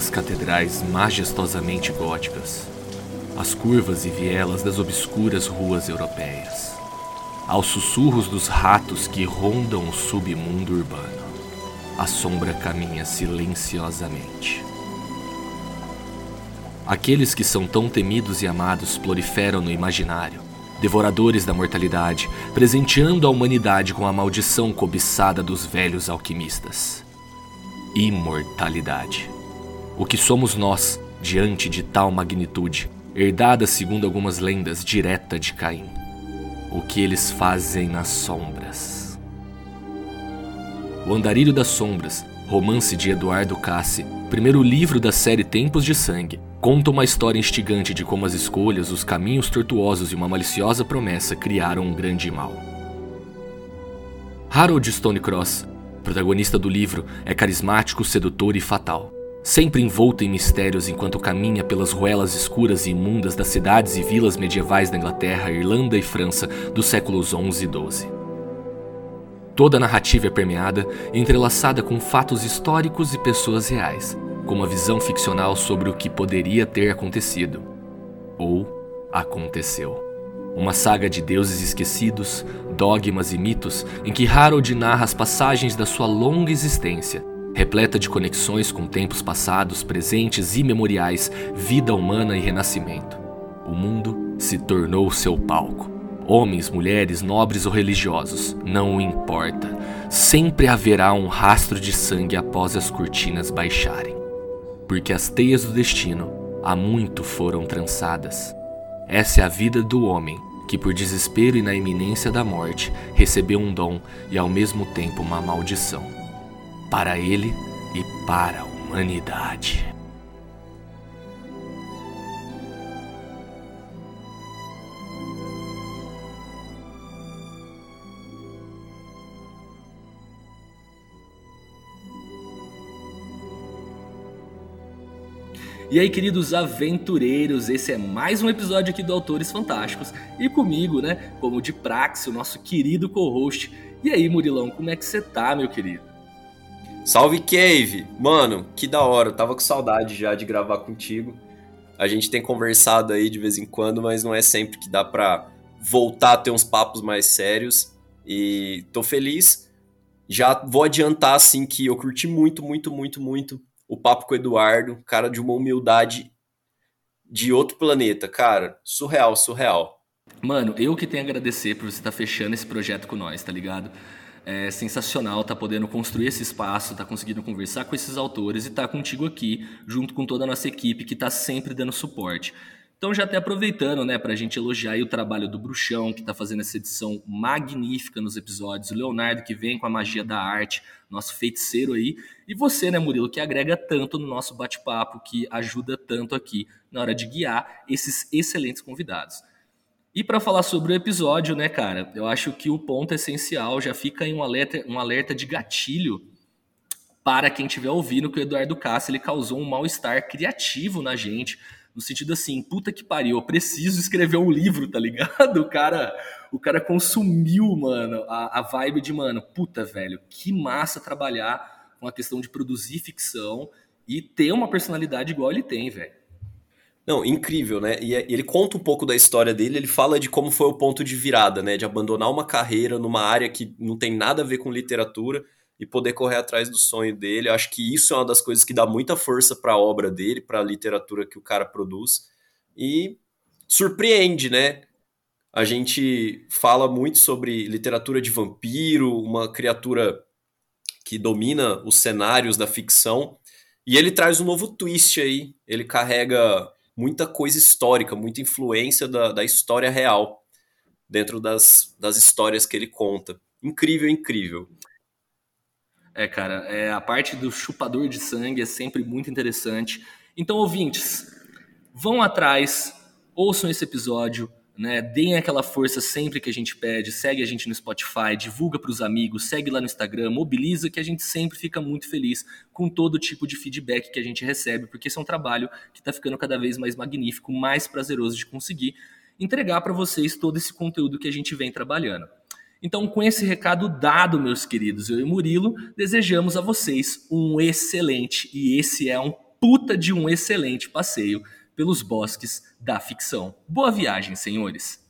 pelas catedrais majestosamente góticas, as curvas e vielas das obscuras ruas europeias, aos sussurros dos ratos que rondam o submundo urbano, a sombra caminha silenciosamente. Aqueles que são tão temidos e amados proliferam no imaginário, devoradores da mortalidade, presenteando a humanidade com a maldição cobiçada dos velhos alquimistas. Imortalidade. O que somos nós diante de tal magnitude, herdada segundo algumas lendas direta de Caim? O que eles fazem nas sombras? O Andarilho das Sombras, romance de Eduardo Cassi, primeiro livro da série Tempos de Sangue, conta uma história instigante de como as escolhas, os caminhos tortuosos e uma maliciosa promessa criaram um grande mal. Harold Stonecross, protagonista do livro, é carismático, sedutor e fatal. Sempre envolto em mistérios enquanto caminha pelas ruelas escuras e imundas das cidades e vilas medievais da Inglaterra, Irlanda e França dos séculos XI e XII. Toda a narrativa é permeada e entrelaçada com fatos históricos e pessoas reais, com uma visão ficcional sobre o que poderia ter acontecido. Ou aconteceu. Uma saga de deuses esquecidos, dogmas e mitos em que Harold narra as passagens da sua longa existência, repleta de conexões com tempos passados, presentes e memoriais, vida humana e renascimento. O mundo se tornou seu palco. Homens, mulheres, nobres ou religiosos, não importa. Sempre haverá um rastro de sangue após as cortinas baixarem porque as teias do destino há muito foram trançadas. Essa é a vida do homem que, por desespero e na iminência da morte, recebeu um dom e ao mesmo tempo uma maldição. Para ele e para a humanidade. E aí, queridos aventureiros, esse é mais um episódio aqui do Autores Fantásticos. E comigo, né, como de praxe, o nosso querido co-host. E aí, Murilão, como é que você tá, meu querido? Salve, Cave! Mano, que da hora, eu tava com saudade já de gravar contigo. A gente tem conversado aí de vez em quando, mas não é sempre que dá pra voltar a ter uns papos mais sérios. E tô feliz. Já vou adiantar, assim, que eu curti muito, muito, muito, muito o papo com o Eduardo, cara de uma humildade de outro planeta, cara. Surreal, surreal. Mano, eu que tenho a agradecer por você estar tá fechando esse projeto com nós, tá ligado? É sensacional tá podendo construir esse espaço, tá conseguindo conversar com esses autores e tá contigo aqui, junto com toda a nossa equipe que tá sempre dando suporte. Então, já até aproveitando, né, para a gente elogiar o trabalho do Bruxão, que está fazendo essa edição magnífica nos episódios, o Leonardo, que vem com a magia da arte, nosso feiticeiro aí, e você, né, Murilo, que agrega tanto no nosso bate-papo, que ajuda tanto aqui na hora de guiar esses excelentes convidados. E para falar sobre o episódio, né, cara, eu acho que o ponto essencial já fica em um alerta, um alerta de gatilho para quem estiver ouvindo que o Eduardo Castro ele causou um mal-estar criativo na gente no sentido assim, puta que pariu, eu preciso escrever um livro, tá ligado? O cara, o cara consumiu, mano, a, a vibe de, mano, puta, velho, que massa trabalhar com a questão de produzir ficção e ter uma personalidade igual ele tem, velho. Não, incrível, né? E é, ele conta um pouco da história dele, ele fala de como foi o ponto de virada, né? De abandonar uma carreira numa área que não tem nada a ver com literatura e poder correr atrás do sonho dele. Eu acho que isso é uma das coisas que dá muita força para a obra dele, para a literatura que o cara produz. E surpreende, né? A gente fala muito sobre literatura de vampiro, uma criatura que domina os cenários da ficção. E ele traz um novo twist aí. Ele carrega muita coisa histórica, muita influência da, da história real dentro das, das histórias que ele conta. Incrível, incrível. É, cara, é, a parte do chupador de sangue é sempre muito interessante. Então, ouvintes, vão atrás, ouçam esse episódio, né? Deem aquela força sempre que a gente pede, segue a gente no Spotify, divulga para os amigos, segue lá no Instagram, mobiliza que a gente sempre fica muito feliz com todo tipo de feedback que a gente recebe, porque esse é um trabalho que está ficando cada vez mais magnífico, mais prazeroso de conseguir entregar para vocês todo esse conteúdo que a gente vem trabalhando. Então, com esse recado dado, meus queridos, eu e Murilo desejamos a vocês um excelente, e esse é um puta de um excelente passeio pelos bosques da ficção. Boa viagem, senhores!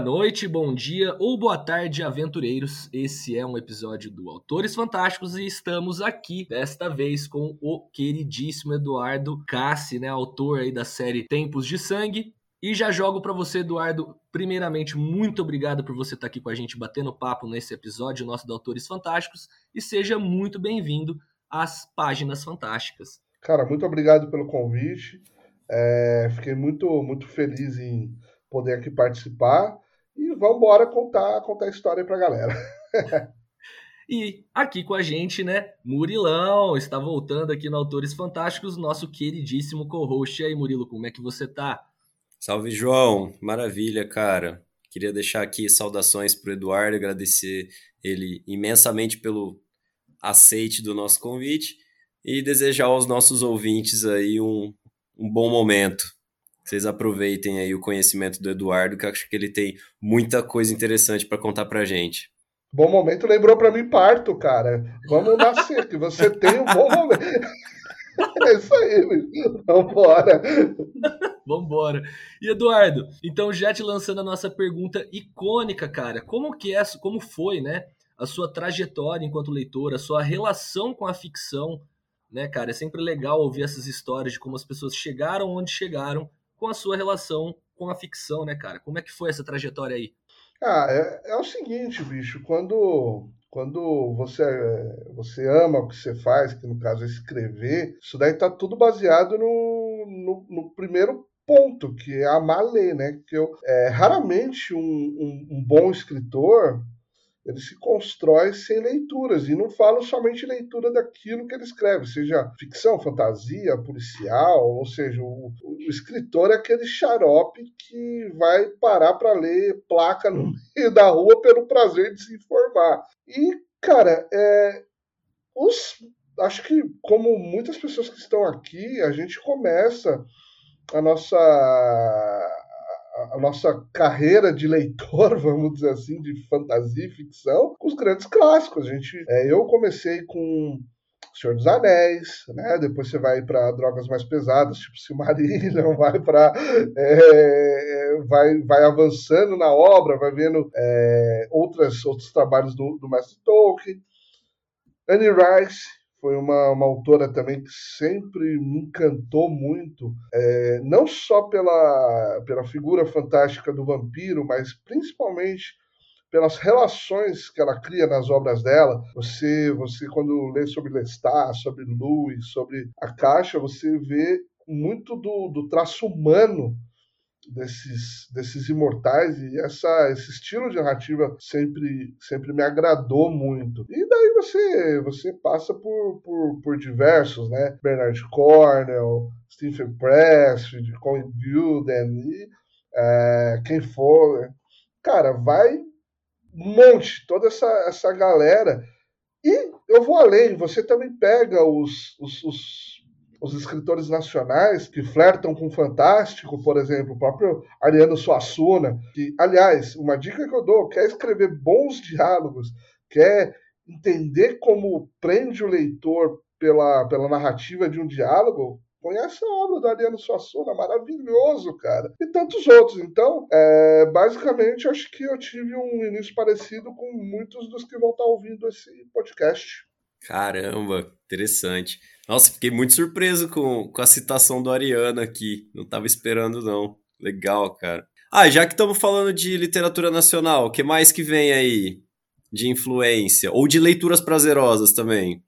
Noite, bom dia ou boa tarde, aventureiros. Esse é um episódio do Autores Fantásticos e estamos aqui desta vez com o queridíssimo Eduardo Cassi, né, autor aí da série Tempos de Sangue. E já jogo para você, Eduardo. Primeiramente, muito obrigado por você estar aqui com a gente batendo papo nesse episódio nosso do Autores Fantásticos e seja muito bem-vindo às Páginas Fantásticas. Cara, muito obrigado pelo convite. É, fiquei muito, muito feliz em poder aqui participar. E vamos embora contar, contar a história para a galera. E aqui com a gente, né, Murilão, está voltando aqui no Autores Fantásticos, nosso queridíssimo co-host. E aí, Murilo, como é que você tá? Salve, João. Maravilha, cara. Queria deixar aqui saudações para o Eduardo, agradecer ele imensamente pelo aceite do nosso convite e desejar aos nossos ouvintes aí um, um bom momento vocês aproveitem aí o conhecimento do Eduardo, que eu acho que ele tem muita coisa interessante para contar pra gente. Bom momento lembrou para mim parto, cara. Vamos nascer, que você tem um bom momento. É isso aí, vambora. Vambora. E Eduardo, então já te lançando a nossa pergunta icônica, cara, como que é, como foi, né, a sua trajetória enquanto leitor, a sua relação com a ficção, né, cara? É sempre legal ouvir essas histórias de como as pessoas chegaram onde chegaram com a sua relação com a ficção, né, cara? Como é que foi essa trajetória aí? Ah, é, é o seguinte, bicho, quando quando você, você ama o que você faz, que no caso é escrever, isso daí tá tudo baseado no, no, no primeiro ponto, que é amar ler, né? Que eu, é, raramente um, um, um bom escritor ele se constrói sem leituras. E não falo somente leitura daquilo que ele escreve, seja ficção, fantasia, policial, ou seja, o, o escritor é aquele xarope que vai parar para ler placa no meio da rua pelo prazer de se informar. E, cara, é, os, acho que como muitas pessoas que estão aqui, a gente começa a nossa a nossa carreira de leitor, vamos dizer assim, de fantasia e ficção, com os grandes clássicos. A gente, é, eu comecei com Senhor dos Anéis, né? Depois você vai para drogas mais pesadas, tipo Silmarillion, vai para é, vai, vai avançando na obra, vai vendo é, outras, outros trabalhos do, do Mestre Tolkien. Annie Rice, foi uma, uma autora também que sempre me encantou muito, é, não só pela, pela figura fantástica do vampiro, mas principalmente pelas relações que ela cria nas obras dela. Você, você quando lê sobre Lestat, sobre Louis, sobre a Caixa, você vê muito do, do traço humano desses, desses imortais e essa, esse estilo de narrativa sempre, sempre me agradou muito. E daí você, você passa por, por, por diversos, né? Bernard Cornell, Stephen Pressfield, Colin Gilden e é, quem for. Cara, vai um monte, toda essa, essa galera. E eu vou além, você também pega os, os, os os escritores nacionais que flertam com o fantástico, por exemplo, o próprio Ariano Suassuna, que, aliás, uma dica que eu dou, quer escrever bons diálogos, quer entender como prende o leitor pela, pela narrativa de um diálogo, Conhece a obra do Ariano Suassuna, maravilhoso, cara. E tantos outros. Então, é, basicamente, acho que eu tive um início parecido com muitos dos que vão estar ouvindo esse podcast. Caramba, interessante. Nossa, fiquei muito surpreso com, com a citação do Ariano aqui. Não estava esperando, não. Legal, cara. Ah, já que estamos falando de literatura nacional, o que mais que vem aí de influência? Ou de leituras prazerosas também?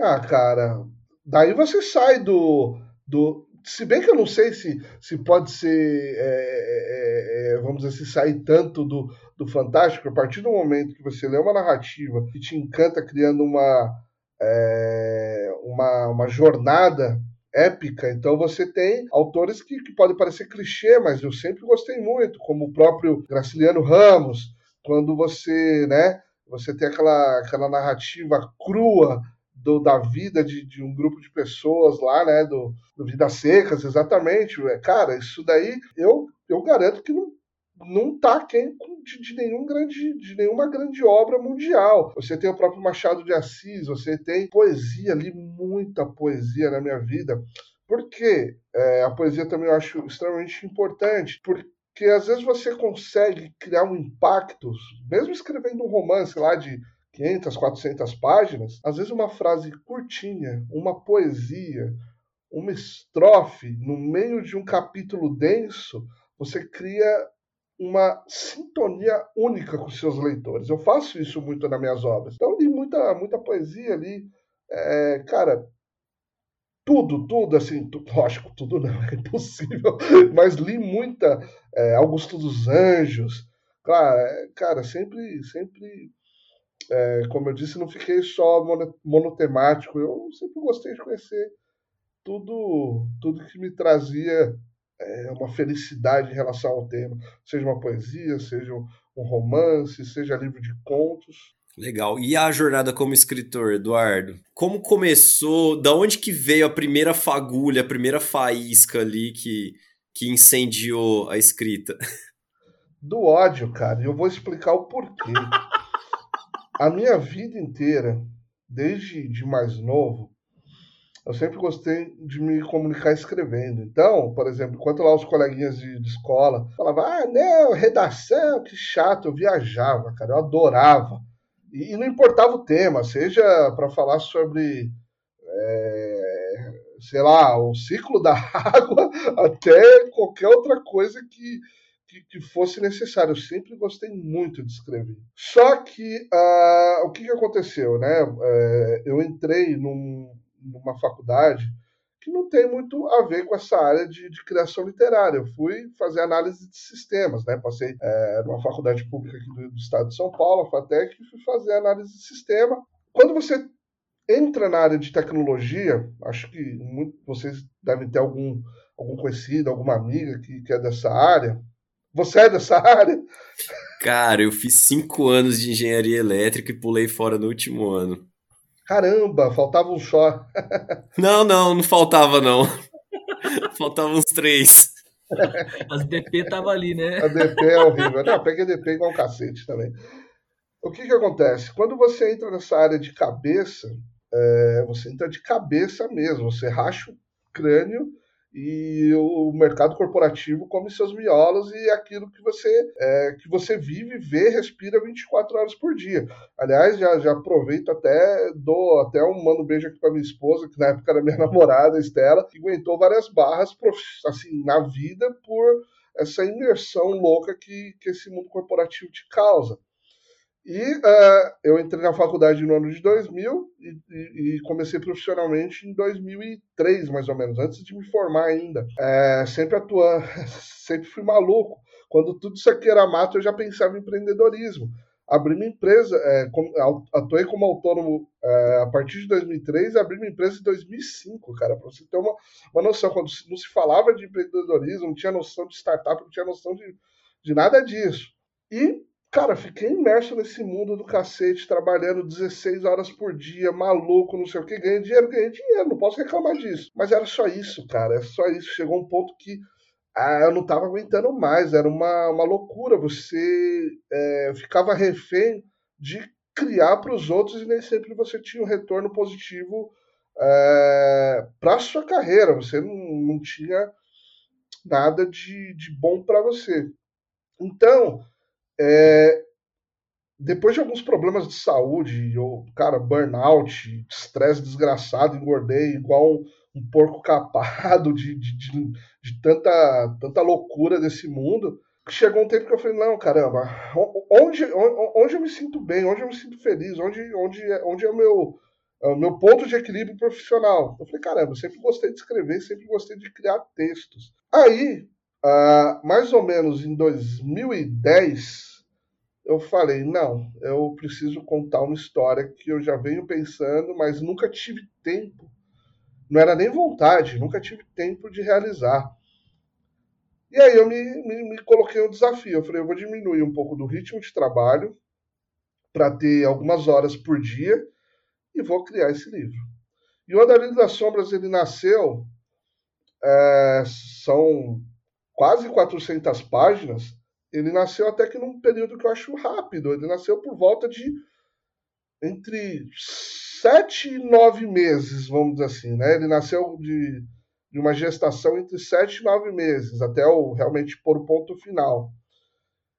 Ah, cara, daí você sai do, do. Se bem que eu não sei se, se pode ser, é, é, é, vamos dizer, se sair tanto do, do fantástico, a partir do momento que você lê uma narrativa que te encanta criando uma, é, uma, uma jornada épica. Então você tem autores que, que podem parecer clichê, mas eu sempre gostei muito, como o próprio Graciliano Ramos, quando você, né, você tem aquela, aquela narrativa crua do, da vida de, de, um grupo de pessoas lá, né, do, do Vidas Secas, exatamente. Cara, isso daí eu, eu garanto que não, não tá quem de, de, nenhum grande, de nenhuma grande obra mundial. Você tem o próprio Machado de Assis, você tem poesia ali, muita poesia na minha vida. Por quê? É, a poesia também eu acho extremamente importante, porque às vezes você consegue criar um impacto, mesmo escrevendo um romance lá de 500, 400 páginas, às vezes uma frase curtinha, uma poesia, uma estrofe no meio de um capítulo denso, você cria uma sintonia única com seus leitores. Eu faço isso muito nas minhas obras. Então, li muita, muita poesia ali. É, cara, tudo, tudo, assim, tu, lógico, tudo não, é impossível, mas li muita é, Augusto dos Anjos. Claro, é, cara, sempre, sempre é, como eu disse, não fiquei só monotemático. Eu sempre gostei de conhecer tudo, tudo que me trazia é, uma felicidade em relação ao tema, seja uma poesia, seja um romance, seja livro de contos. Legal. E a jornada como escritor, Eduardo? Como começou? Da onde que veio a primeira fagulha, a primeira faísca ali que, que incendiou a escrita? Do ódio, cara. E eu vou explicar o porquê a minha vida inteira, desde de mais novo, eu sempre gostei de me comunicar escrevendo. Então, por exemplo, enquanto lá os coleguinhas de, de escola falavam, ah, não, redação, que chato, eu viajava, cara, eu adorava. E, e não importava o tema, seja para falar sobre, é, sei lá, o ciclo da água, até qualquer outra coisa que, que, que, fosse necessário. Eu sempre gostei muito de escrever. Só que uh, o que, que aconteceu, né? Uh, eu entrei num, numa faculdade que não tem muito a ver com essa área de, de criação literária. Eu fui fazer análise de sistemas, né? Passei é, numa faculdade pública aqui do, do, estado de São Paulo, a FATEC, e fui fazer análise de sistema. Quando você entra na área de tecnologia, acho que muito, vocês devem ter algum, algum conhecido, alguma amiga que, que é dessa área, você é dessa área? Cara, eu fiz cinco anos de engenharia elétrica e pulei fora no último ano. Caramba, faltava um só. não, não, não faltava não. Faltavam uns três. As DP tava ali, né? A DP é horrível. Não, peguei DP igual um cacete também. O que que acontece? Quando você entra nessa área de cabeça, é, você entra de cabeça mesmo. Você racha o crânio e o mercado corporativo come seus miolos e é aquilo que você é, que você vive, vê, respira 24 horas por dia. Aliás, já, já aproveito até, dou até um mando beijo aqui para minha esposa, que na época era minha namorada, Estela, que aguentou várias barras assim, na vida por essa imersão louca que, que esse mundo corporativo te causa. E uh, eu entrei na faculdade no ano de 2000 e, e, e, comecei profissionalmente em 2003, mais ou menos, antes de me formar ainda. É, sempre atuando, sempre fui maluco. Quando tudo isso aqui era mato, eu já pensava em empreendedorismo. Abri minha empresa, é, atuei como autônomo é, a partir de 2003 e abri minha empresa em 2005, cara, para você ter uma, uma noção. Quando não se falava de empreendedorismo, não tinha noção de startup, não tinha noção de, de nada disso. E Cara, fiquei imerso nesse mundo do cacete, trabalhando 16 horas por dia, maluco, não sei o que, ganhei dinheiro, ganhei dinheiro, não posso reclamar disso. Mas era só isso, cara, é só isso. Chegou um ponto que ah, eu não estava aguentando mais, era uma, uma loucura. Você é, ficava refém de criar para os outros e nem sempre você tinha um retorno positivo é, para sua carreira. Você não, não tinha nada de, de bom para você. Então, é, depois de alguns problemas de saúde, eu, cara, burnout, estresse desgraçado, engordei igual um, um porco capado de, de, de, de, tanta, tanta loucura desse mundo. Chegou um tempo que eu falei, não, caramba, onde, onde, onde eu me sinto bem, onde eu me sinto feliz, onde, onde, onde é o meu, é o meu ponto de equilíbrio profissional. Eu falei, caramba, sempre gostei de escrever, sempre gostei de criar textos. Aí, uh, mais ou menos em 2010, eu falei, não, eu preciso contar uma história que eu já venho pensando, mas nunca tive tempo. Não era nem vontade, nunca tive tempo de realizar. E aí eu me, me, me coloquei um desafio. Eu falei, eu vou diminuir um pouco do ritmo de trabalho para ter algumas horas por dia e vou criar esse livro. E o Andarilho das Sombras ele nasceu, é, são quase 400 páginas, ele nasceu até que num período que eu acho rápido, ele nasceu por volta de entre sete e nove meses, vamos dizer assim, né? Ele nasceu de, de uma gestação entre sete e nove meses, até o realmente pôr o ponto final.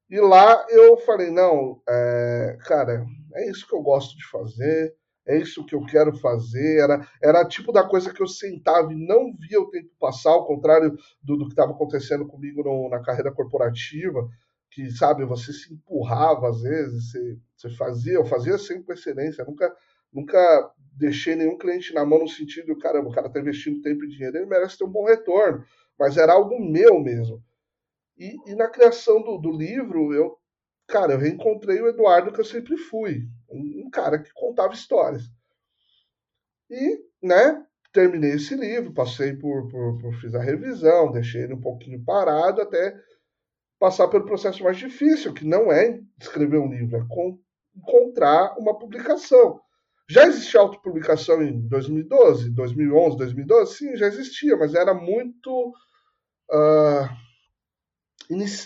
E lá eu falei, não, é, cara, é isso que eu gosto de fazer, é isso que eu quero fazer. Era, era tipo da coisa que eu sentava e não via o tempo passar, ao contrário do, do que estava acontecendo comigo no, na carreira corporativa, que, sabe, você se empurrava às vezes, você, você fazia, eu fazia sempre com excelência, nunca, nunca deixei nenhum cliente na mão no sentido, caramba, o cara está investindo tempo e dinheiro, ele merece ter um bom retorno, mas era algo meu mesmo. E, e na criação do, do livro, eu cara, eu reencontrei o Eduardo que eu sempre fui, um, cara que contava histórias. E, né, terminei esse livro, passei por, por, por, fiz a revisão, deixei ele um pouquinho parado até passar pelo processo mais difícil, que não é escrever um livro, é com, encontrar uma publicação. Já existia autopublicação em 2012, 2011, 2012? Sim, já existia, mas era muito uh,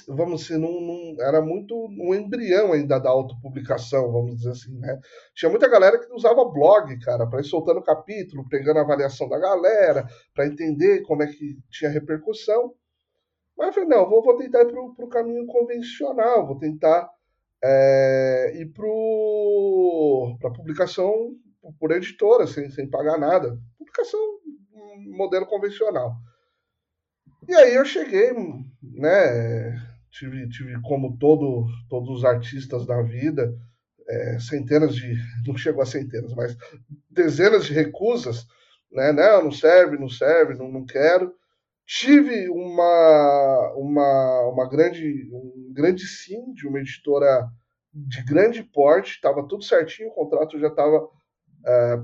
vamos dizer, num, num, era muito um embrião ainda da autopublicação, vamos dizer assim, né? Tinha muita galera que usava blog, cara, para ir soltando capítulo, pegando a avaliação da galera, para entender como é que tinha repercussão. Mas eu falei, não, vou, vou tentar ir para o caminho convencional, vou tentar é, ir para a publicação por editora, sem, sem pagar nada. Publicação modelo convencional. E aí eu cheguei, né? Tive, tive como todo, todos os artistas da vida, é, centenas de. Não chegou a centenas, mas dezenas de recusas, né? Não, não serve, não serve, não, não quero. Tive uma, uma, uma grande, um grande sim de uma editora de grande porte, estava tudo certinho, o contrato já estava é,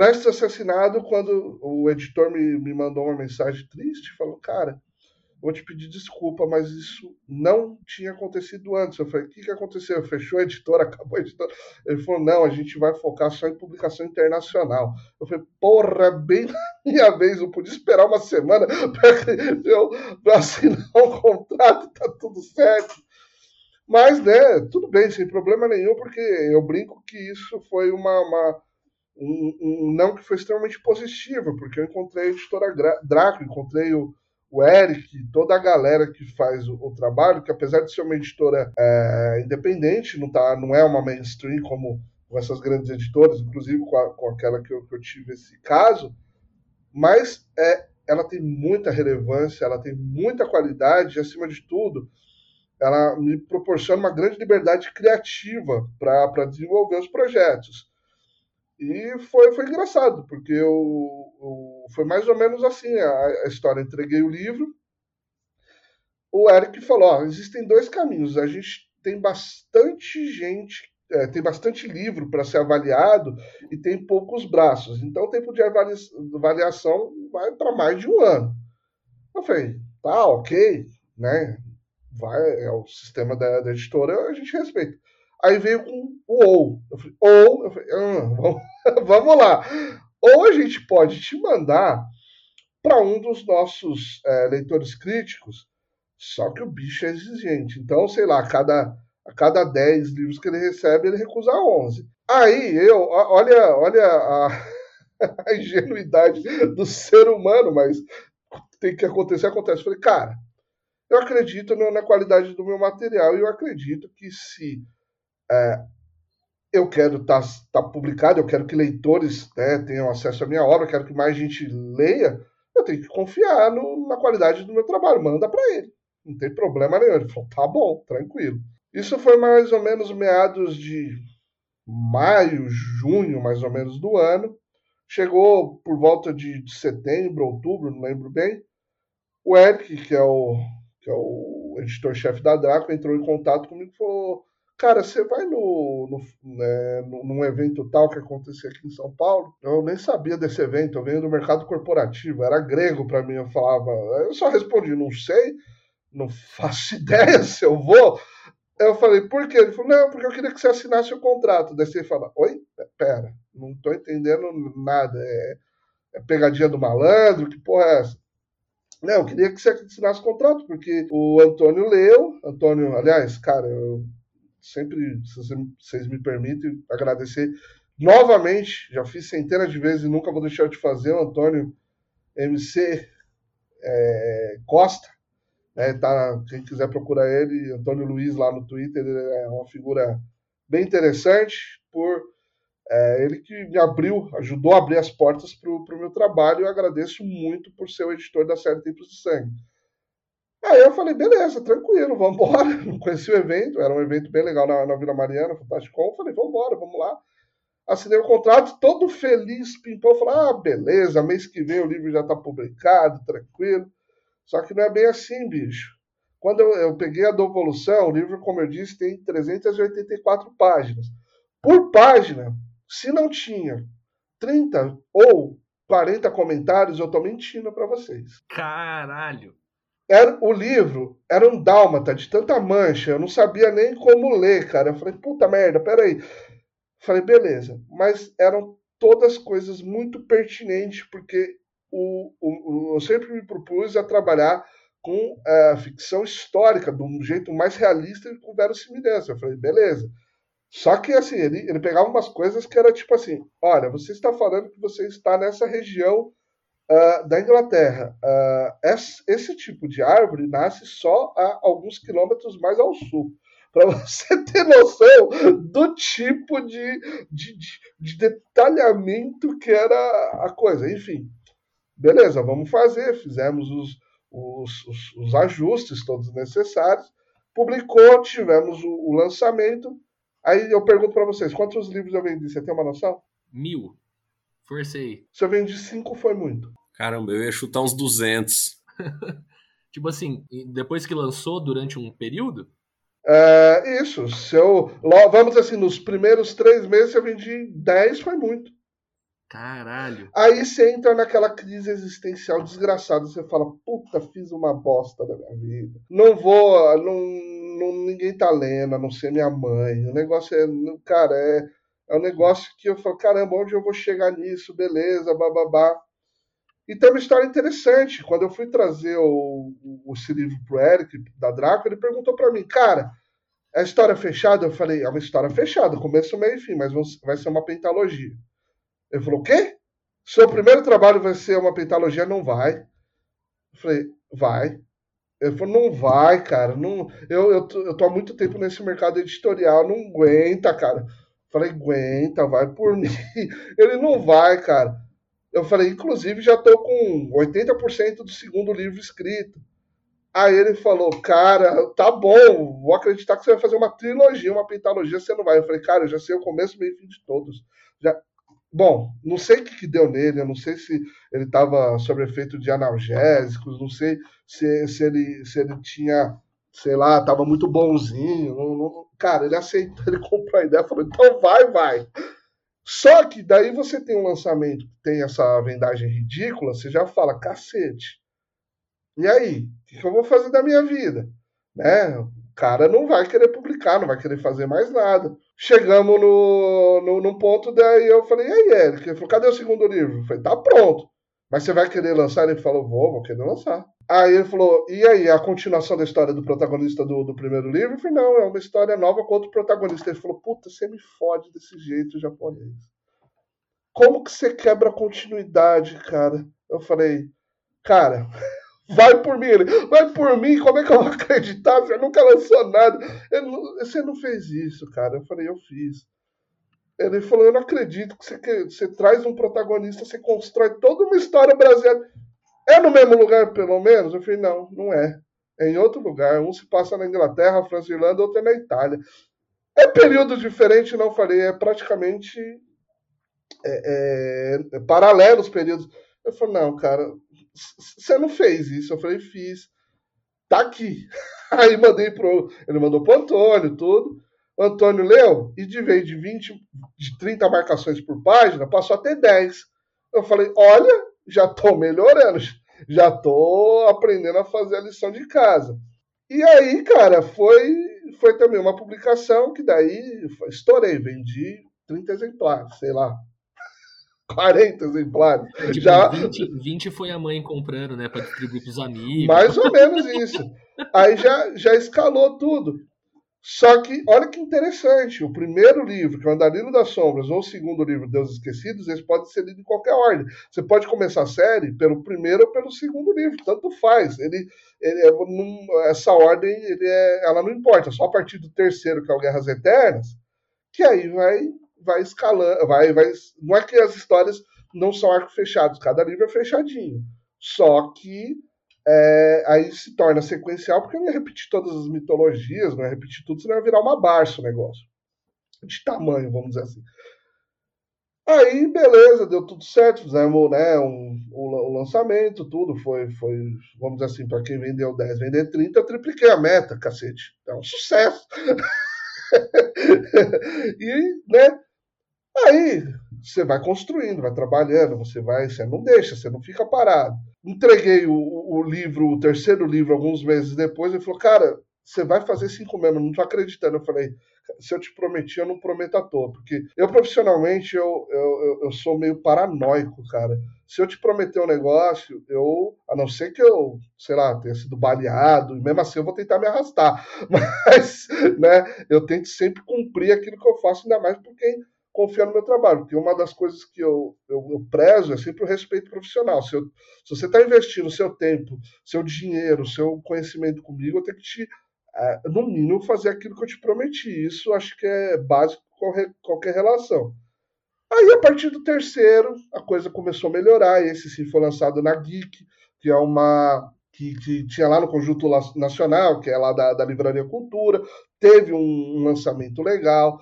prestes a ser assinado quando o editor me, me mandou uma mensagem triste, falou, cara, vou te pedir desculpa, mas isso não tinha acontecido antes. Eu falei, o que, que aconteceu? Fechou a editora, acabou a editora. Ele falou, não, a gente vai focar só em publicação internacional. Eu falei, porra, bem na minha vez, eu podia esperar uma semana para assinar um contrato, tá tudo certo. Mas, né, tudo bem, sem problema nenhum, porque eu brinco que isso foi uma, uma um, um, não que foi extremamente positivo, porque eu encontrei a editora Draco, encontrei o, o Eric, toda a galera que faz o, o trabalho, que apesar de ser uma editora é, independente, não, tá, não é uma mainstream como, essas grandes editoras, inclusive com, a, com aquela que eu, que eu, tive esse caso, mas é, ela tem muita relevância, ela tem muita qualidade e, acima de tudo, ela me proporciona uma grande liberdade criativa para desenvolver os projetos. E foi, foi engraçado, porque eu, eu, foi mais ou menos assim a, a história. entreguei o livro, o Eric falou: ó, existem dois caminhos. A gente tem bastante gente, é, tem bastante livro para ser avaliado e tem poucos braços. Então o tempo de avaliação vai para mais de um ano. Eu falei, tá, ok, né? Vai, é o sistema da, da editora, a gente respeita. Aí veio com o ou. Eu falei, ou, eu falei, ah, vamos, vamos lá. Ou a gente pode te mandar para um dos nossos é, leitores críticos, só que o bicho é exigente. Então, sei lá, a cada, A cada 10 livros que ele recebe, ele recusa 11. Aí eu, olha, olha a, a ingenuidade do ser humano, mas tem que acontecer, acontece. Eu falei, cara, eu acredito na qualidade do meu material e eu acredito que se é, eu quero estar tá, tá publicado, eu quero que leitores né, tenham acesso à minha obra, quero que mais gente leia, eu tenho que confiar no, na qualidade do meu trabalho. Manda para ele. Não tem problema nenhum. Ele falou, tá bom, tranquilo. Isso foi mais ou menos meados de maio, junho, mais ou menos, do ano. Chegou por volta de, setembro, outubro, não lembro bem. O Eric, que é o, que é o editor-chefe da Draco, entrou em contato comigo e falou: Cara, você vai no, no, né, num evento tal que acontecia aqui em São Paulo? Eu nem sabia desse evento, eu venho do mercado corporativo, era grego para mim. Eu falava, eu só respondi: Não sei, não faço ideia se eu vou. Eu falei, por quê? Ele falou, não, porque eu queria que você assinasse o contrato. Daí você fala, oi? Pera, não tô entendendo nada. É, é pegadinha do malandro? Que porra é essa? Não, eu queria que você assinasse o contrato, porque o Antônio leu. Antônio, aliás, cara, eu sempre, se vocês me permitem, agradecer novamente. Já fiz centenas de vezes e nunca vou deixar de fazer. O Antônio MC é, Costa é, tá, quem quiser procurar ele, Antônio Luiz lá no Twitter, ele é uma figura bem interessante por é, ele que me abriu, ajudou a abrir as portas para o meu trabalho. Eu agradeço muito por ser o editor da série Tempos de Sangue. Aí eu falei, beleza, tranquilo, vamos embora. Não conheci o evento, era um evento bem legal na, na Vila Mariana, fantástico. Falei, vamos embora, vamos lá. Assinei o contrato, todo feliz, pimpou. Falei, ah, beleza, mês que vem o livro já está publicado, tranquilo. Só que não é bem assim, bicho. Quando eu, eu peguei a Devolução, o livro, como eu disse, tem 384 páginas. Por página, se não tinha 30 ou 40 comentários, eu tô mentindo para vocês. Caralho! Era, o livro era um dálmata de tanta mancha, eu não sabia nem como ler, cara. Eu falei, puta merda, peraí. Falei, beleza. Mas eram todas coisas muito pertinentes, porque o, o, eu sempre me propus a trabalhar com a é, ficção histórica, de um jeito mais realista e com verossimilhança. Eu falei, beleza. Só que, assim, ele, ele pegava umas coisas que era tipo assim: olha, você está falando que você está nessa região uh, da Inglaterra. Uh, esse, esse, tipo de árvore nasce só a alguns quilômetros mais ao sul. Para você ter noção do tipo de, de, de, de detalhamento que era a coisa. Enfim, beleza, vamos fazer. Fizemos os, os, os, os ajustes todos necessários. Publicou, tivemos o, o lançamento Aí eu pergunto para vocês, quantos livros eu vendi? Você tem uma noção? Mil. Forcei. Se eu vendi cinco, foi muito. Caramba, eu ia chutar uns 200. tipo assim, depois que lançou, durante um período? É, isso. Se eu, vamos assim, nos primeiros três meses eu vendi 10, foi muito. Caralho. Aí você entra naquela crise existencial desgraçada. Você fala, puta, fiz uma bosta da minha vida. Não vou, não, não, ninguém tá lendo, a não ser minha mãe. O negócio é, cara, é, é um negócio que eu falo, caramba, onde eu vou chegar nisso? Beleza, bababá. E tem uma história interessante. Quando eu fui trazer o, o, esse livro pro Eric, da Draco, ele perguntou para mim, cara, é história fechada? Eu falei, é uma história fechada, começo, meio e fim, mas vai ser uma pentalogia. Ele falou, o quê? Seu primeiro trabalho vai ser uma pentalogia? Não vai. Eu falei, vai. Ele falou, não vai, cara. Não, eu, eu, tô, eu tô há muito tempo nesse mercado editorial, não aguenta, cara. Eu falei, aguenta, vai por mim. Ele não vai, cara. Eu falei, inclusive, já tô com 80% do segundo livro escrito. Aí ele falou, cara, tá bom, vou acreditar que você vai fazer uma trilogia, uma pentalogia, você não vai. Eu falei, cara, eu já sei o começo, meio e fim de todos. Já, Bom, não sei o que, que deu nele, eu não sei se ele estava sob efeito de analgésicos, não sei se, se, ele, se ele tinha, sei lá, estava muito bonzinho. Não, não, cara, ele aceitou, ele comprou a ideia, falou, então vai, vai. Só que daí você tem um lançamento que tem essa vendagem ridícula, você já fala, cacete. E aí? O que, eu vou fazer da minha vida? Né? O cara não vai querer publicar, não vai querer fazer mais nada. Chegamos no, no, num ponto, daí eu falei, e aí, Eric? Ele falou, cadê o segundo livro? Eu falei, tá pronto. Mas você vai querer lançar? Ele falou, vou, vou querer lançar. Aí ele falou, e aí, a continuação da história do protagonista do, do primeiro livro? Eu falei, não, é uma história nova com outro protagonista. Ele falou, puta, você me fode desse jeito, japonês. Como que você quebra a continuidade, cara? Eu falei, cara, vai por mim. Ele, vai por mim, como é que eu vou acreditar? Você nunca lançou nada. Ele, você não fez isso, cara. Eu falei, eu fiz. Ele falou, eu não acredito que você, que você traz um protagonista, você constrói toda uma história brasileira. É no mesmo lugar, pelo menos? Eu falei, não, não é. É em outro lugar. Um se passa na Inglaterra, França e Irlanda, outro é na Itália. É período diferente, não falei, é praticamente é, é, é paralelos períodos. Eu falei, não, cara, você não fez isso. Eu falei, fiz. Tá aqui. Aí mandei pro. Ele mandou pro Antônio, tudo. O Antônio leu e de vez de 20, de 30 marcações por página, passou até 10. Eu falei, olha, já tô melhorando, já tô aprendendo a fazer a lição de casa. E aí, cara, foi, foi também uma publicação que daí estourei, vendi 30 exemplares, sei lá, 40 exemplares. É, tipo, já... 20, 20 foi a mãe comprando, né, para distribuir para os amigos. Mais ou menos isso. Aí já, já escalou tudo. Só que, olha que interessante, o primeiro livro, que é o Andarilho das Sombras, ou o segundo livro, Deus Esquecidos, eles podem ser lidos em qualquer ordem. Você pode começar a série pelo primeiro ou pelo segundo livro, tanto faz. Ele, ele é, num, essa ordem, ele é, ela não importa, só a partir do terceiro, que é o Guerras Eternas, que aí vai vai escalando, vai, vai. Não é que as histórias não são arcos fechados, cada livro é fechadinho. Só que é, aí se torna sequencial, porque não ia repetir todas as mitologias, não ia repetir tudo, senão ia virar uma barça o negócio. De tamanho, vamos dizer assim. Aí, beleza, deu tudo certo, fizemos né, um, lançamento, tudo foi, foi, vamos dizer assim, para quem vendeu 10, vender 30, eu tripliquei a meta, cacete. É um sucesso. e, né, Aí você vai construindo, vai trabalhando, você vai, você não deixa, você não fica parado. Entreguei o, o livro, o terceiro livro, alguns meses depois, ele falou, cara, você vai fazer cinco mesmo, não tô acreditando. Eu falei, se eu te prometi, eu não prometo à toa. Porque eu, profissionalmente, eu, eu, eu sou meio paranoico, cara. Se eu te prometer um negócio, eu, a não ser que eu, sei lá, tenha sido baleado, e mesmo assim eu vou tentar me arrastar. Mas, né, eu tento sempre cumprir aquilo que eu faço, ainda mais porque confiar no meu trabalho, porque uma das coisas que eu, eu, eu prezo é sempre o respeito profissional. Se, eu, se você está investindo seu tempo, seu dinheiro, seu conhecimento comigo, eu tenho que te, é, no mínimo, fazer aquilo que eu te prometi. Isso acho que é básico qualquer, qualquer relação. Aí, a partir do terceiro, a coisa começou a melhorar. Esse sim foi lançado na Geek, que é uma. Que, que tinha lá no Conjunto Nacional, que é lá da, da Livraria Cultura. Teve um, um lançamento legal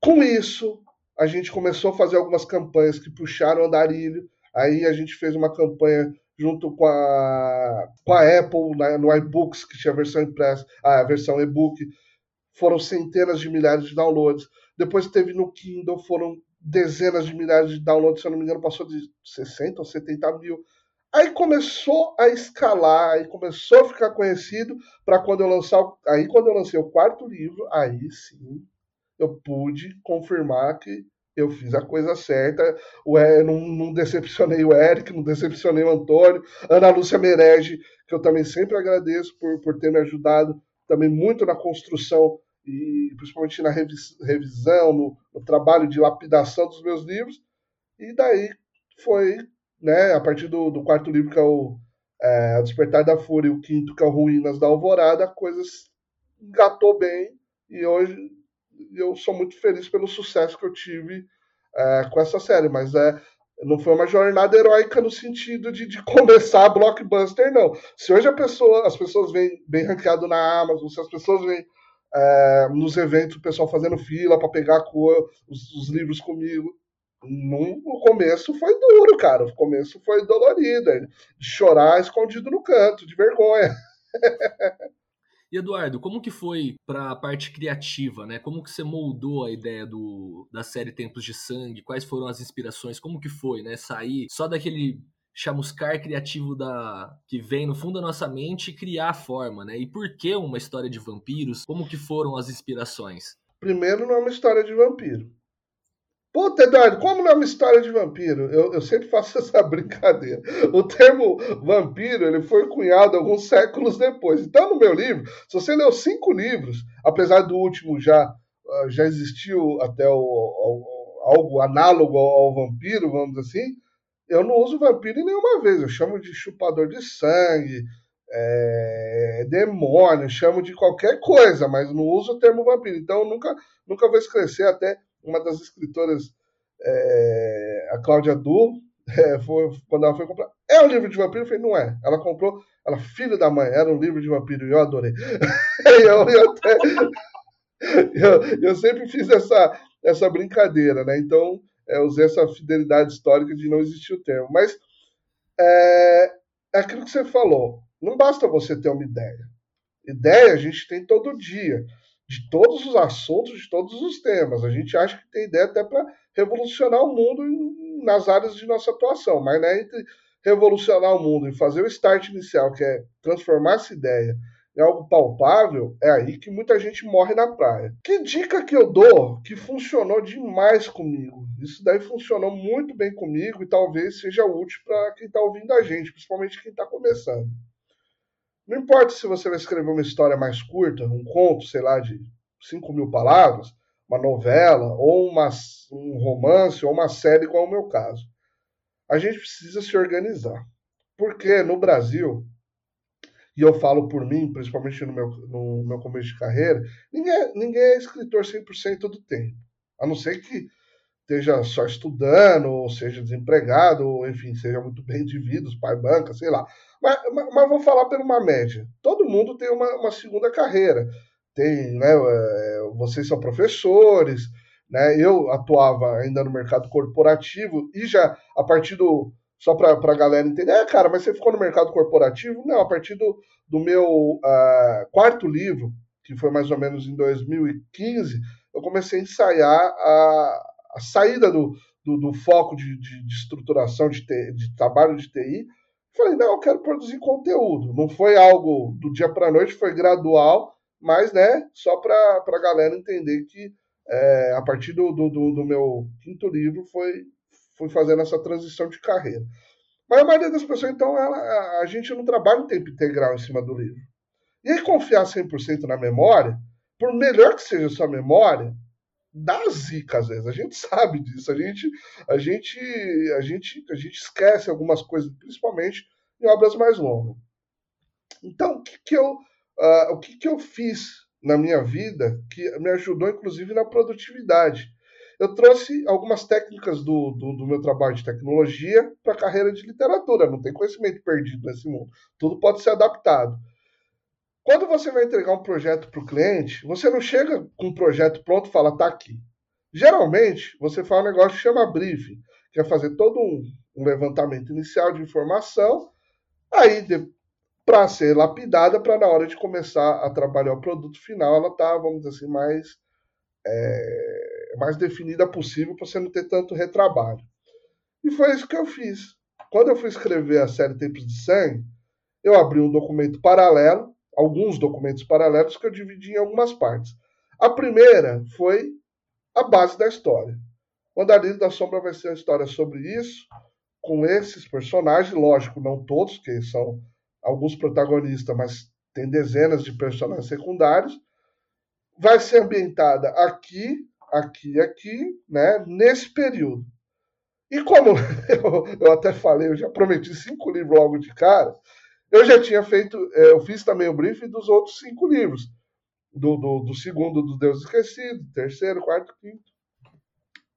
com isso, a gente começou a fazer algumas campanhas que puxaram o andarilho. Aí a gente fez uma campanha junto com a, com a Apple né, no iBooks, que tinha a versão impressa, a versão e-book. Foram centenas de milhares de downloads. Depois teve no Kindle, foram dezenas de milhares de downloads, se eu não me engano, passou de 60 ou 70 mil. Aí começou a escalar, aí começou a ficar conhecido para quando eu lançar. Aí quando eu lancei o quarto livro, aí sim eu pude confirmar que eu fiz a coisa certa. O, não, não decepcionei o Eric, não decepcionei o Antônio. Ana Lúcia Merege, que eu também sempre agradeço por, por ter me ajudado também muito na construção e principalmente na revisão, no, no trabalho de lapidação dos meus livros. E daí foi, né, a partir do, do quarto livro, que é o é, Despertar da Fúria, e o quinto, que é o Ruínas da Alvorada, a coisa engatou bem. E hoje eu sou muito feliz pelo sucesso que eu tive é, com essa série, mas é, não foi uma jornada heróica no sentido de, de começar a blockbuster, não. Se hoje pessoa, as pessoas vêm bem ranqueado na Amazon, se as pessoas vêm é, nos eventos, o pessoal fazendo fila para pegar os, os, livros comigo. No, no começo foi duro, cara. O começo foi dolorido. De chorar escondido no canto, de vergonha. E Eduardo, como que foi para a parte criativa, né? Como que você moldou a ideia do, da série Tempos de Sangue? Quais foram as inspirações? Como que foi, né? Sair só daquele chamuscar criativo da que vem no fundo da nossa mente e criar a forma, né? E por que uma história de vampiros? Como que foram as inspirações? Primeiro, não é uma história de vampiro. Puta, Eduardo, como não é uma história de vampiro? Eu, eu, sempre faço essa brincadeira. O termo vampiro ele foi cunhado alguns séculos depois. Então, no meu livro, se você leu cinco livros, apesar do último já, ah, já existiu até o, o, algo análogo ao, ao, vampiro, vamos assim, eu não uso vampiro nenhuma vez. Eu chamo de chupador de sangue, é, demônio, chamo de qualquer coisa, mas não uso o termo vampiro. Então, eu nunca, nunca vou esclarecer até uma das escritoras, é, a Cláudia Du, é, foi, quando ela foi comprar, é um livro de vampiro? Eu falei, não é. Ela comprou, ela, filho da mãe, era um livro de vampiro, e eu adorei. eu, eu, até, eu, eu, sempre fiz essa, essa brincadeira, né? Então, é, usei essa fidelidade histórica de não existir o termo. Mas é, é aquilo que você falou, não basta você ter uma ideia. Ideia a gente tem todo dia de todos os assuntos, de todos os temas. A gente acha que tem ideia até para revolucionar o mundo nas áreas de nossa atuação, mas né, entre revolucionar o mundo e fazer o start inicial, que é transformar essa ideia em algo palpável, é aí que muita gente morre na praia. Que dica que eu dou que funcionou demais comigo? Isso daí funcionou muito bem comigo e talvez seja útil para quem está ouvindo a gente, principalmente quem está começando. Não importa se você vai escrever uma história mais curta, um conto, sei lá, de 5 mil palavras, uma novela, ou uma, um romance, ou uma série, igual o meu caso. A gente precisa se organizar. Porque no Brasil, e eu falo por mim, principalmente no meu, no meu começo de carreira, ninguém, ninguém é escritor 100% do tempo. A não ser que esteja só estudando, ou seja desempregado, ou enfim, seja muito bem de vida, pai banca, sei lá. Mas, mas, mas, vou falar por uma média. Todo mundo tem uma, uma segunda carreira. Tem, né? É, vocês são professores, né? Eu atuava ainda no mercado corporativo e já a partir do só para a galera entender, é, cara, mas você ficou no mercado corporativo? Não, a partir do, do meu uh, quarto livro, que foi mais ou menos em 2015, eu comecei a ensaiar a, a saída do, do, do foco de, de, de estruturação de, de trabalho de TI Falei, não, eu quero produzir conteúdo. Não foi algo do dia para noite, foi gradual, mas né, só para a galera entender que é, a partir do, do, do, meu quinto livro foi, fui fazendo essa transição de carreira. Mas a maioria das pessoas, então, ela, a, a gente não trabalha em tempo integral em cima do livro. E aí confiar 100% na memória, por melhor que seja a sua memória, dá zica às vezes. A gente sabe disso. A gente, a gente, a gente, a gente esquece algumas coisas, principalmente em obras mais longas. Então, o que, que eu, uh, o que, que eu fiz na minha vida que me ajudou, inclusive, na produtividade? Eu trouxe algumas técnicas do, do, do meu trabalho de tecnologia para a carreira de literatura. Não tem conhecimento perdido nesse mundo. Tudo pode ser adaptado. Quando você vai entregar um projeto para o cliente, você não chega com um projeto pronto e fala, tá aqui. Geralmente, você faz um negócio que chama briefing, que é fazer todo um, um levantamento inicial de informação, aí para ser lapidada, para na hora de começar a trabalhar o produto final, ela tá, vamos dizer assim, mais, é, mais definida possível para você não ter tanto retrabalho. E foi isso que eu fiz. Quando eu fui escrever a série Tempos de Sangue, eu abri um documento paralelo alguns documentos paralelos que eu dividi em algumas partes. A primeira foi a base da história. O Andarilho da Sombra vai ser uma história sobre isso, com esses personagens, lógico, não todos, que são alguns protagonistas, mas tem dezenas de personagens secundários. Vai ser ambientada aqui, aqui, aqui, né, nesse período. E como eu, eu até falei, eu já prometi cinco livros logo de cara, eu já tinha feito, é, eu fiz também o briefing dos outros cinco livros. Do, do, do segundo, do Deus Esquecido, terceiro, quarto, quinto.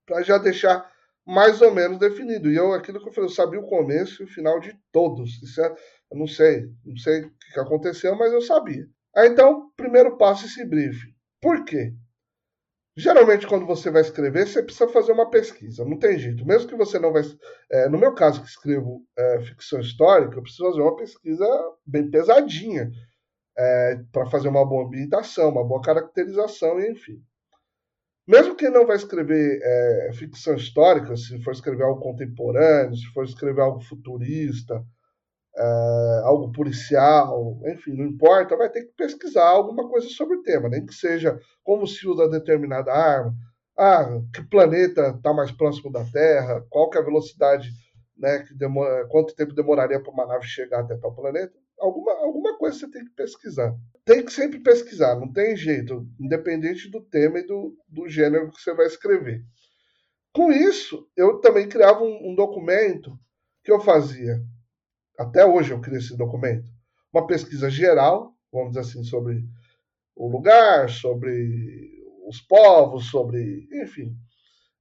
Para já deixar mais ou menos definido. E eu, aquilo que eu falei, eu sabia o começo e o final de todos. Isso é, eu não sei, não sei o que aconteceu, mas eu sabia. Aí, então, primeiro passo esse briefing. Por quê? Geralmente, quando você vai escrever, você precisa fazer uma pesquisa, não tem jeito. Mesmo que você não vai. É, no meu caso, que escrevo é, ficção histórica, eu preciso fazer uma pesquisa bem pesadinha é, para fazer uma boa ambientação, uma boa caracterização, e enfim. Mesmo quem não vai escrever é, ficção histórica, se for escrever algo contemporâneo, se for escrever algo futurista, é, algo policial, enfim, não importa, vai ter que pesquisar alguma coisa sobre o tema, nem que seja como se usa determinada arma, ah, que planeta está mais próximo da Terra, qual que é a velocidade, né, que demora, quanto tempo demoraria para uma nave chegar até tal planeta. Alguma, alguma coisa você tem que pesquisar. Tem que sempre pesquisar, não tem jeito, independente do tema e do, do gênero que você vai escrever. Com isso, eu também criava um, um documento que eu fazia. Até hoje eu crio esse documento. Uma pesquisa geral, vamos dizer assim, sobre o lugar, sobre os povos, sobre, enfim,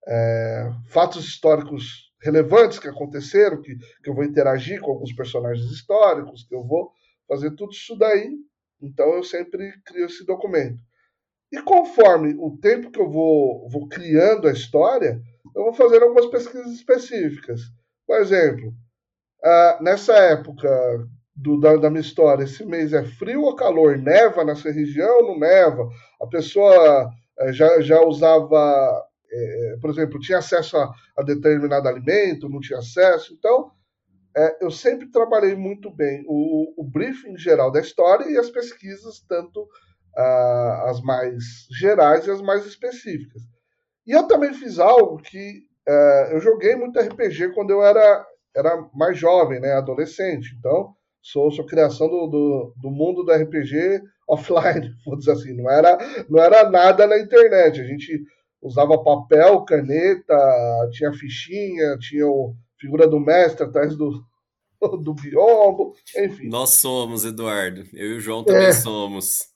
é, fatos históricos relevantes que aconteceram, que, que eu vou interagir com alguns personagens históricos, que eu vou fazer tudo isso daí. Então eu sempre crio esse documento. E conforme o tempo que eu vou, vou criando a história, eu vou fazer algumas pesquisas específicas. Por exemplo, uh, nessa época do, da, da, minha história, esse mês é frio ou calor? Neva nessa região? Não neva? A pessoa uh, já, já usava, uh, por exemplo, tinha acesso a, a, determinado alimento, não tinha acesso. Então, eu sempre trabalhei muito bem o, o briefing geral da história e as pesquisas, tanto ah, as mais gerais e as mais específicas. E eu também fiz algo que eu joguei muito RPG quando eu era era mais jovem, né, adolescente. Então, sou, sou criação do, do, do, mundo do RPG offline, vou dizer assim. Não era, não era nada na internet. A gente usava papel, caneta, tinha fichinha, tinha o figura do mestre atrás do, do biombo, enfim. Nós somos, Eduardo. Eu e o João também é, somos.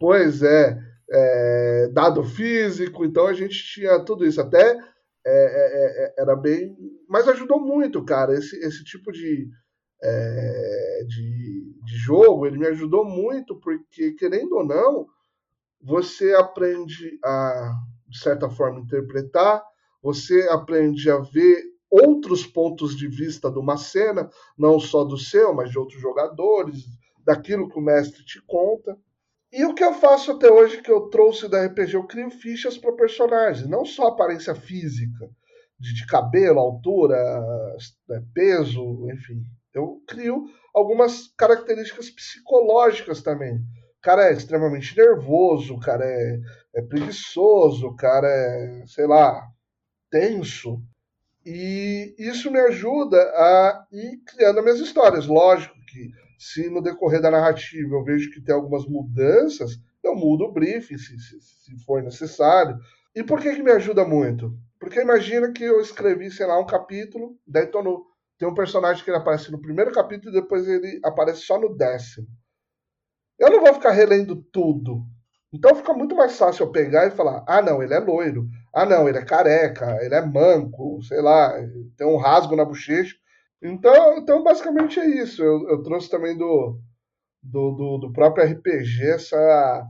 Pois é, é, Dado físico, então a gente tinha tudo isso. Até é, é, é, era bem. Mas ajudou muito, cara. Esse, esse tipo de, é, de, de jogo, ele me ajudou muito, porque, querendo ou não, você aprende a, de certa forma, interpretar, você aprende a ver outros pontos de vista de uma cena, não só do seu, mas de outros jogadores, daquilo que o mestre te conta. E o que eu faço até hoje que eu trouxe da RPG, eu crio fichas para personagens, não só aparência física, de, de cabelo, altura, né, peso, enfim. Eu crio algumas características psicológicas também. O cara é extremamente nervoso, o cara é, é preguiçoso, o cara é, sei lá, tenso. E isso me ajuda a ir criando as minhas histórias. Lógico que se no decorrer da narrativa eu vejo que tem algumas mudanças, eu mudo o briefing se, se, se for necessário. E por que, que me ajuda muito? Porque imagina que eu escrevi, sei lá, um capítulo, daí tô no, tem um personagem que ele aparece no primeiro capítulo e depois ele aparece só no décimo. Eu não vou ficar relendo tudo. Então fica muito mais fácil eu pegar e falar: ah, não, ele é loiro. Ah, não, ele é careca, ele é manco, sei lá, tem um rasgo na bochecha. Então, então basicamente é isso. Eu, eu trouxe também do, do, do, do, próprio RPG essa,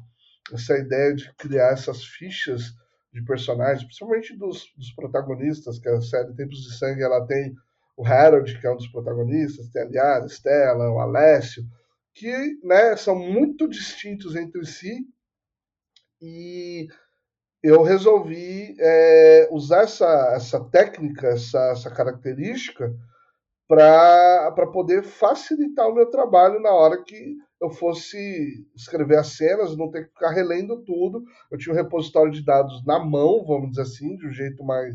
essa ideia de criar essas fichas de personagens, principalmente dos, dos protagonistas, que a série Tempos de Sangue ela tem o Harold, que é um dos protagonistas, tem a Stella, o Alessio, que né, são muito distintos entre si e eu resolvi é, usar essa, essa técnica, essa, essa característica para poder facilitar o meu trabalho na hora que eu fosse escrever as cenas, não ter que ficar relendo tudo. Eu tinha um repositório de dados na mão, vamos dizer assim, de um jeito mais,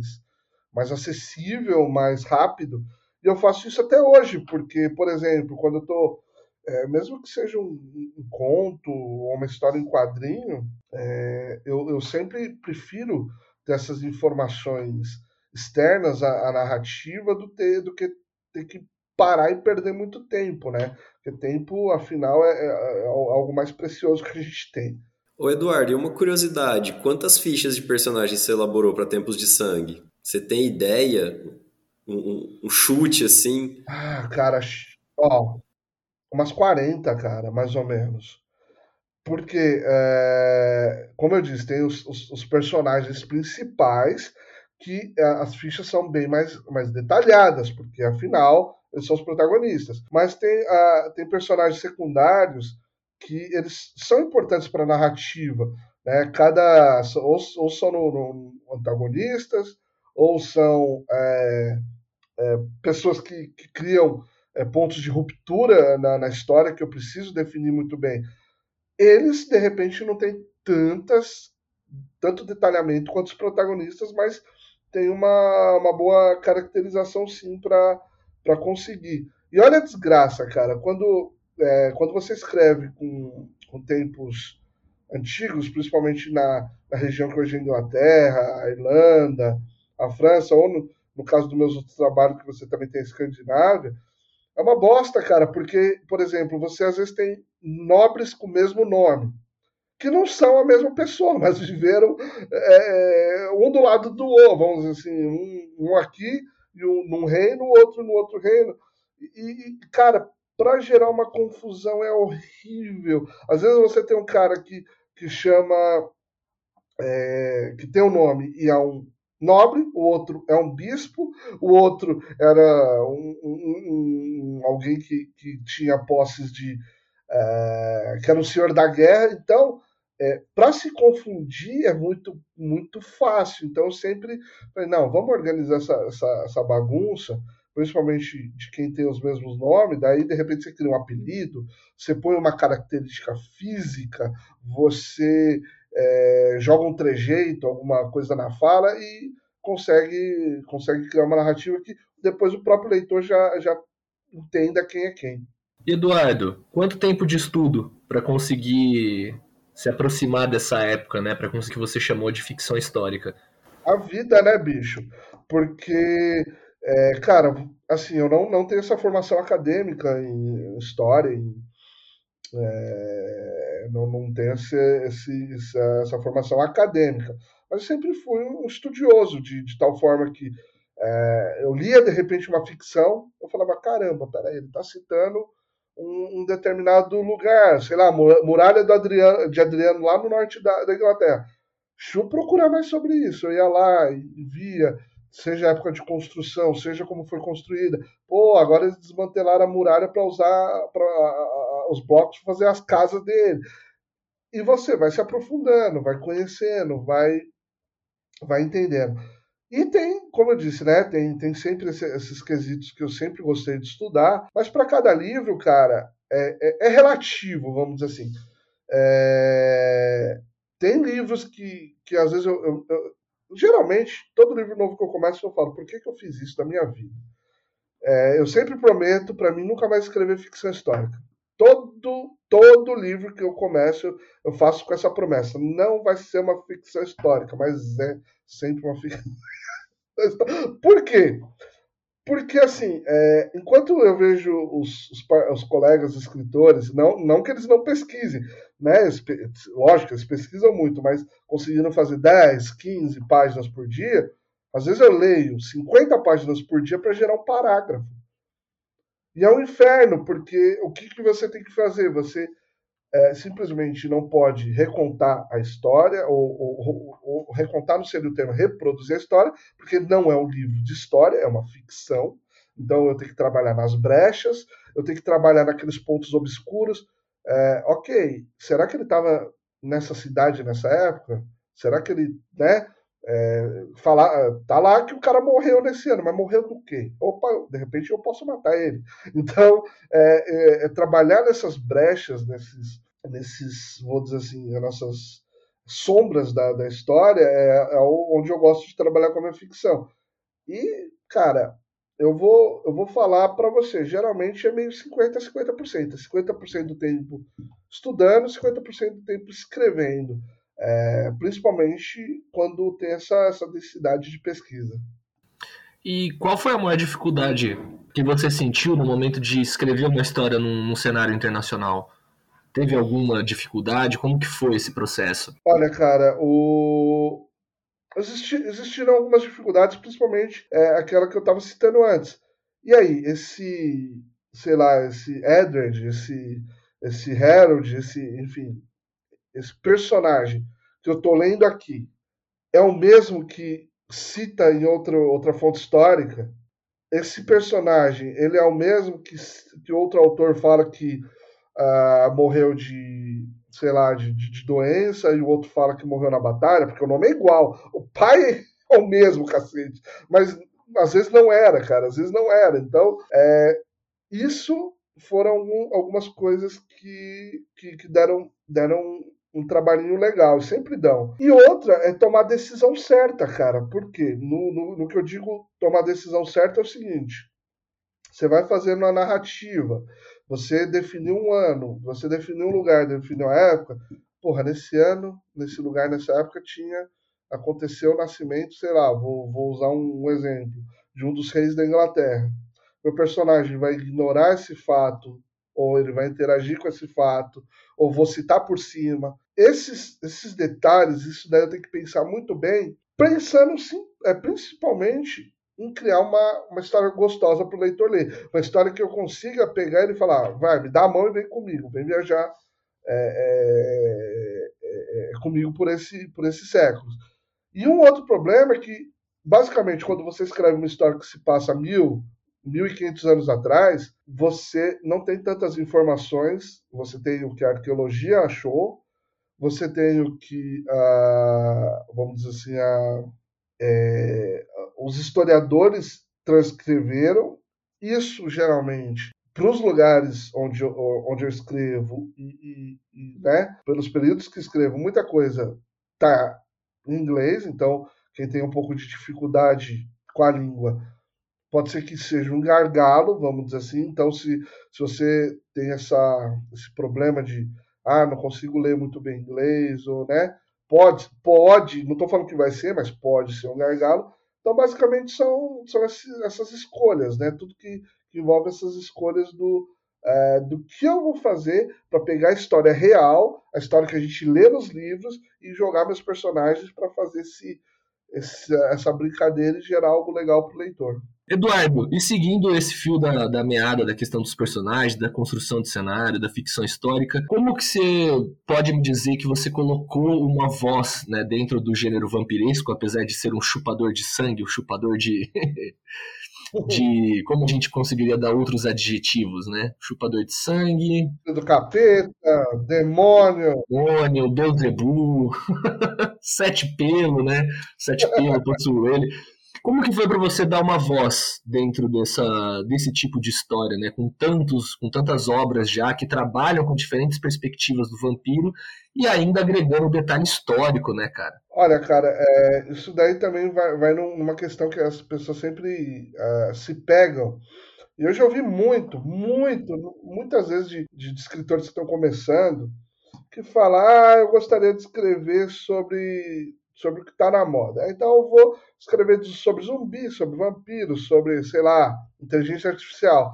mais acessível, mais rápido. E eu faço isso até hoje, porque, por exemplo, quando eu estou. É, mesmo que seja um, um, conto ou uma história em quadrinho, é, eu, eu sempre prefiro ter essas informações externas à, à narrativa do, ter, do que ter que parar e perder muito tempo, né? Porque tempo, afinal, é, é, é algo mais precioso que a gente tem. Ô Eduardo, e uma curiosidade, quantas fichas de personagens você elaborou para Tempos de Sangue? Você tem ideia? Um, um, chute assim? Ah, cara, ó, umas 40, cara, mais ou menos. Porque, é, como eu disse, tem os, os, os personagens principais que é, as fichas são bem mais, mais detalhadas, porque afinal eles são os protagonistas. Mas tem, uh, tem personagens secundários que eles são importantes para a narrativa. Né? Cada, ou, ou são no, no antagonistas, ou são é, é, pessoas que, que criam é, pontos de ruptura na, na história que eu preciso definir muito bem. Eles, de repente, não têm tantas tanto detalhamento quanto os protagonistas, mas tem uma, uma boa caracterização sim para conseguir. E olha a desgraça, cara, quando, é, quando você escreve com, com tempos antigos, principalmente na, na região que hoje é a Inglaterra, a Irlanda, a França, ou no, no caso dos meus outros trabalhos, que você também tem a Escandinávia, é uma bosta, cara, porque, por exemplo, você às vezes tem nobres com o mesmo nome, que não são a mesma pessoa, mas viveram é, um do lado do outro, vamos dizer assim, um, um aqui e um num reino, o outro no outro reino. E, e cara, para gerar uma confusão é horrível. Às vezes você tem um cara que, que chama. É, que tem um nome e é um nobre, o outro é um bispo, o outro era um, um, um alguém que, que tinha posses de. É, que era um senhor da guerra. Então, é, para se confundir é muito, muito fácil. Então, eu sempre falei: não, vamos organizar essa, essa, essa bagunça principalmente de quem tem os mesmos nomes, daí de repente você cria um apelido, você põe uma característica física, você é, joga um trejeito, alguma coisa na fala e consegue, consegue criar uma narrativa que depois o próprio leitor já, já entenda quem é quem. Eduardo, quanto tempo de estudo para conseguir se aproximar dessa época, né? Para conseguir que você chamou de ficção histórica? A vida, né, bicho? Porque, é, cara, assim, eu não, não tenho essa formação acadêmica em história, em, é, não, não tenho esse, esse, essa, essa, formação acadêmica, mas eu sempre fui um estudioso, de, de tal forma que é, eu lia de repente uma ficção, eu falava: caramba, peraí, ele está citando um, um, determinado lugar, sei lá, muralha Adriano, de Adriano, lá no norte da, da Inglaterra. Deixa eu procurar mais sobre isso. Eu ia lá e via, seja a época de construção, seja como foi construída. Pô, agora eles desmantelaram a muralha para usar pra, os blocos fazer as casas dele. E você vai se aprofundando, vai conhecendo, vai, vai entendendo. E tem, como eu disse, né? Tem, tem sempre esse, esses quesitos que eu sempre gostei de estudar, mas para cada livro, cara, é, é, é, relativo, vamos dizer assim. É, tem livros que, que às vezes eu, eu, eu, Geralmente, todo livro novo que eu começo, eu falo, por que, que eu fiz isso na minha vida? É, eu sempre prometo para mim nunca mais escrever ficção histórica. Todo, todo livro que eu começo, eu faço com essa promessa. Não vai ser uma ficção histórica, mas é sempre uma ficção. Por quê? Porque, assim, é, enquanto eu vejo os, os, os, colegas escritores, não, não que eles não pesquisem, né? Lógico, eles pesquisam muito, mas conseguindo fazer 10, 15 páginas por dia, às vezes eu leio 50 páginas por dia para gerar um parágrafo. E é um inferno, porque o que, que você tem que fazer? Você é, simplesmente não pode recontar a história, ou, ou, ou, ou recontar no seria o termo reproduzir a história, porque não é um livro de história, é uma ficção. Então eu tenho que trabalhar nas brechas, eu tenho que trabalhar naqueles pontos obscuros. É, ok, será que ele estava nessa cidade nessa época? Será que ele, né? É, falar, tá lá que o cara morreu nesse ano, mas morreu do quê? Opa, de repente eu posso matar ele. Então, é, é, é trabalhar nessas brechas, nesses, nesses, vou dizer assim, as nossas sombras da, da história, é, é onde eu gosto de trabalhar com a minha ficção. E, cara, eu vou, eu vou falar para você, geralmente é meio 50 a 50%. 50% do tempo estudando, 50% do tempo escrevendo. É, principalmente quando tem essa, essa densidade de pesquisa. E qual foi a maior dificuldade que você sentiu no momento de escrever uma história num, num cenário internacional? Teve alguma dificuldade? Como que foi esse processo? Olha, cara, o... Existi, existiram algumas dificuldades, principalmente é, aquela que eu estava citando antes. E aí, esse, sei lá, esse Edward, esse, esse Harold, esse, enfim, esse personagem que eu estou lendo aqui é o mesmo que cita em outra, outra fonte histórica? Esse personagem, ele é o mesmo que, que outro autor fala que uh, morreu de, sei lá, de, de, doença e o outro fala que morreu na batalha, porque o nome é igual. O pai é o mesmo, cacete. Mas às vezes não era, cara, às vezes não era. Então, é, isso foram algumas coisas que, que, que deram, deram um trabalhinho legal, sempre dão. E outra é tomar a decisão certa, cara. Por quê? No, no, no que eu digo tomar a decisão certa é o seguinte: você vai fazendo a narrativa, você definiu um ano, você definiu um lugar, definiu a época. Porra, nesse ano, nesse lugar, nessa época, tinha. Aconteceu o nascimento, sei lá, vou, vou usar um, um exemplo, de um dos reis da Inglaterra. Meu personagem vai ignorar esse fato ou ele vai interagir com esse fato, ou vou citar por cima. Esses, esses detalhes, isso daí eu tenho que pensar muito bem, pensando sim, é, principalmente em criar uma, uma história gostosa para o leitor ler. Uma história que eu consiga pegar ele e falar, vai, me dá a mão e vem comigo, vem viajar é, é, é, é, comigo por, esse, por esses séculos. E um outro problema é que, basicamente, quando você escreve uma história que se passa mil, 1.500 anos atrás, você não tem tantas informações, você tem o que a arqueologia achou, você tem o que, a, vamos dizer assim, a, é, os historiadores transcreveram, isso geralmente para os lugares onde eu, onde eu escrevo e, e, e, né, pelos períodos que escrevo, muita coisa está em inglês, então quem tem um pouco de dificuldade com a língua pode ser que seja um gargalo, vamos dizer assim. Então, se, se você tem essa, esse problema de ah, não consigo ler muito bem inglês, ou né? Pode, pode, não estou falando que vai ser, mas pode ser um gargalo. Então, basicamente, são, são essas escolhas, né? Tudo que, que envolve essas escolhas do, é, do que eu vou fazer para pegar a história real, a história que a gente lê nos livros, e jogar meus personagens para fazer esse, esse, essa brincadeira e gerar algo legal para o leitor. Eduardo, e seguindo esse fio da, da meada da questão dos personagens, da construção de cenário, da ficção histórica, como que você pode me dizer que você colocou uma voz né, dentro do gênero vampiresco, apesar de ser um chupador de sangue, um chupador de. de como a gente conseguiria dar outros adjetivos, né? Chupador de sangue. Do capeta, demônio. Demônio, Beuzebu, sete pelo, né? Sete pelo, possuo ele. Como que foi para você dar uma voz dentro dessa, desse tipo de história, né? Com tantos, com tantas obras já que trabalham com diferentes perspectivas do vampiro e ainda agregando o detalhe histórico, né, cara? Olha, cara, é, isso daí também vai, vai numa questão que as pessoas sempre uh, se pegam. E eu já ouvi muito, muito, muitas vezes de, de escritores que estão começando que falam, ah, eu gostaria de escrever sobre sobre o que está na moda. Então eu vou escrever sobre zumbi, sobre vampiros, sobre, sei lá, inteligência artificial.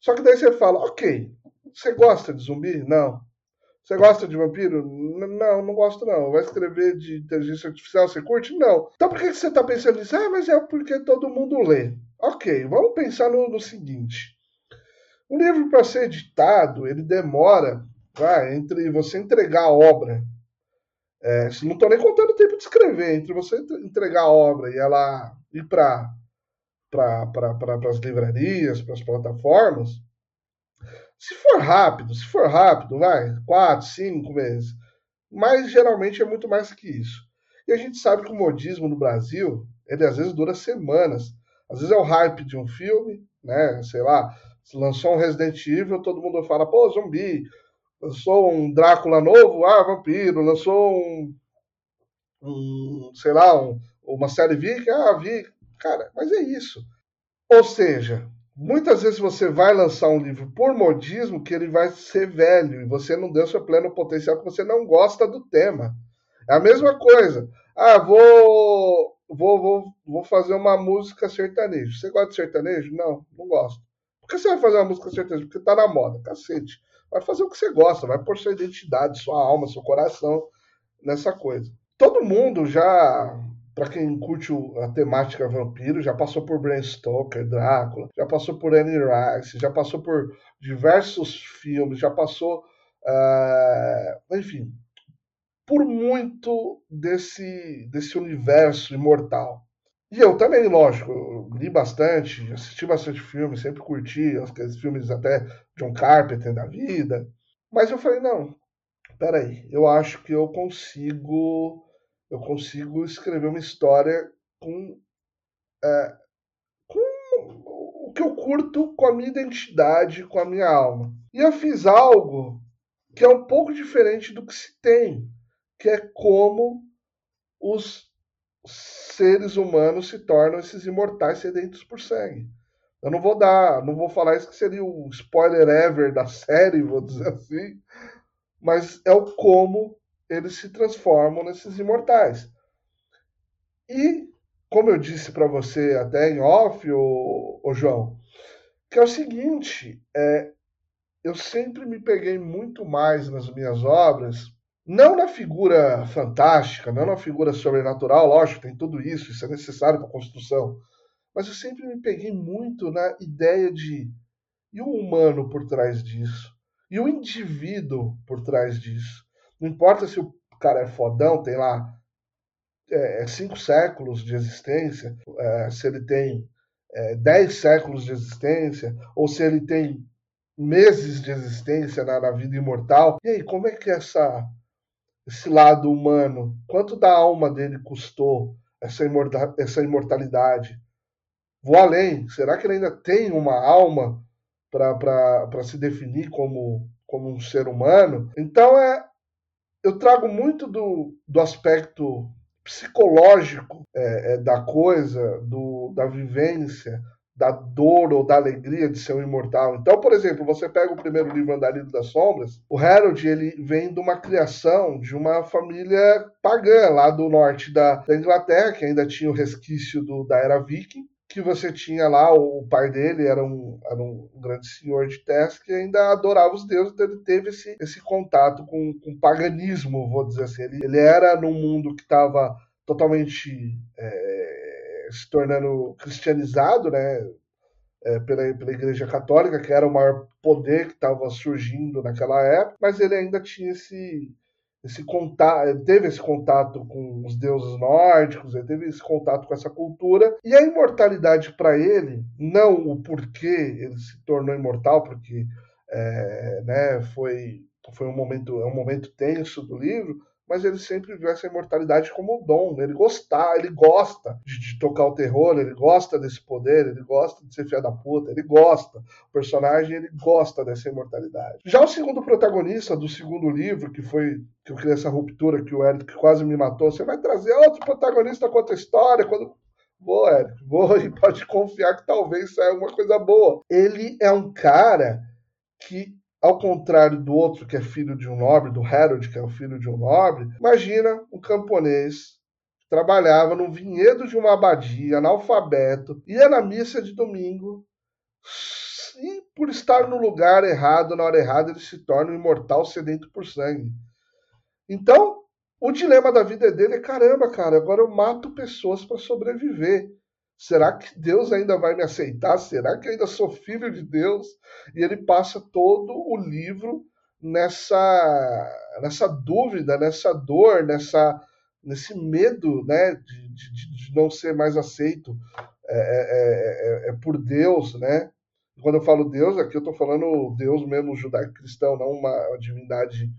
Só que daí você fala, ok, você gosta de zumbi? Não. Você gosta de vampiro? Não, não gosto não. Vai escrever de inteligência artificial, você curte? Não. Então por que você está pensando nisso? Ah, mas é porque todo mundo lê. Ok, vamos pensar no, no seguinte. Um livro para ser editado, ele demora vai, entre você entregar a obra é, não estou nem contando o tempo de escrever, entre você entregar a obra e ela ir para pra, pra, as livrarias, para as plataformas, se for rápido, se for rápido, vai, quatro, cinco meses. Mas geralmente é muito mais que isso. E a gente sabe que o modismo no Brasil, ele às vezes dura semanas. Às vezes é o hype de um filme, né? Sei lá, lançou um Resident Evil, todo mundo fala, pô, zumbi, lançou um Drácula novo, ah, vampiro, lançou um, um sei lá, um, uma série Viking, ah, vi, cara, mas é isso. Ou seja, muitas vezes você vai lançar um livro por modismo que ele vai ser velho e você não deu seu pleno potencial, que você não gosta do tema. É a mesma coisa. Ah, vou, vou, vou, vou fazer uma música sertaneja. Você gosta de sertanejo? Não, não gosto. Por que você vai fazer uma música sertaneja? Porque tá na moda, cacete. Vai fazer o que você gosta, vai pôr sua identidade, sua alma, seu coração nessa coisa. Todo mundo já, para quem curte a temática vampiro, já passou por Bram Stoker, Drácula, já passou por Anne Rice, já passou por diversos filmes, já passou, uh, enfim, por muito desse, desse universo imortal. E eu também, lógico, li bastante, assisti bastante filmes, sempre curti aqueles filmes até John Carpenter da vida. Mas eu falei, não, peraí, eu acho que eu consigo eu consigo escrever uma história com, é, com o que eu curto, com a minha identidade, com a minha alma. E eu fiz algo que é um pouco diferente do que se tem, que é como os seres humanos se tornam esses imortais sedentos por sangue. Eu não vou dar, não vou falar isso que seria o spoiler ever da série, vou dizer assim, mas é o como eles se transformam nesses imortais. E, como eu disse para você até em off, ô, ô, João, que é o seguinte, é, eu sempre me peguei muito mais nas minhas obras, não na figura fantástica, não na figura sobrenatural, lógico, tem tudo isso, isso é necessário para a construção, mas eu sempre me peguei muito na ideia de e o humano por trás disso? E o indivíduo por trás disso? Não importa se o cara é fodão, tem lá é, é, cinco séculos de existência, é, se ele tem é, dez séculos de existência, ou se ele tem meses de existência na, na vida imortal. E aí, como é que essa, esse lado humano, quanto da alma dele custou essa, imorta, essa imortalidade? Vou além, será que ele ainda tem uma alma para se definir como, como um ser humano? Então, é, eu trago muito do, do aspecto psicológico é, é, da coisa, do, da vivência, da dor ou da alegria de ser um imortal. Então, por exemplo, você pega o primeiro livro Andarilho das Sombras, o Harold ele vem de uma criação de uma família pagã lá do norte da, da Inglaterra, que ainda tinha o resquício do, da era viking, que você tinha lá, o pai dele era um, era um grande senhor de Tess que ainda adorava os deuses, então ele teve esse, esse contato com, com paganismo, vou dizer assim. Ele, ele era num mundo que estava totalmente é, se tornando cristianizado, né? É, pela, pela Igreja Católica, que era o maior poder que estava surgindo naquela época, mas ele ainda tinha esse, esse contato, teve esse contato com os deuses nórdicos, ele teve esse contato com essa cultura, e a imortalidade para ele, não o porquê ele se tornou imortal, porque é, né, foi, foi um momento, é um momento tenso do livro, mas ele sempre viu essa imortalidade como um dom. Ele gostar, ele gosta de, de, tocar o terror, ele gosta desse poder, ele gosta de ser filha da puta, ele gosta. O personagem ele gosta dessa imortalidade. Já o segundo protagonista do segundo livro, que foi que eu criei essa ruptura que o Eric quase me matou, você vai trazer outro protagonista com outra história quando Vou, Eric, vou e pode confiar que talvez saia alguma coisa boa. Ele é um cara que ao contrário do outro que é filho de um nobre, do Harold, que é o filho de um nobre, imagina um camponês que trabalhava no vinhedo de uma abadia, analfabeto, ia na missa de domingo e por estar no lugar errado, na hora errada, ele se torna um imortal sedento por sangue. Então, o dilema da vida dele é: caramba, cara, agora eu mato pessoas para sobreviver. Será que Deus ainda vai me aceitar? Será que eu ainda sou filho de Deus? E ele passa todo o livro nessa, nessa dúvida, nessa dor, nessa, nesse medo né, de, de, de não ser mais aceito é, é, é, é, por Deus. Né? Quando eu falo Deus, aqui eu estou falando Deus mesmo judaico-cristão, não uma divindade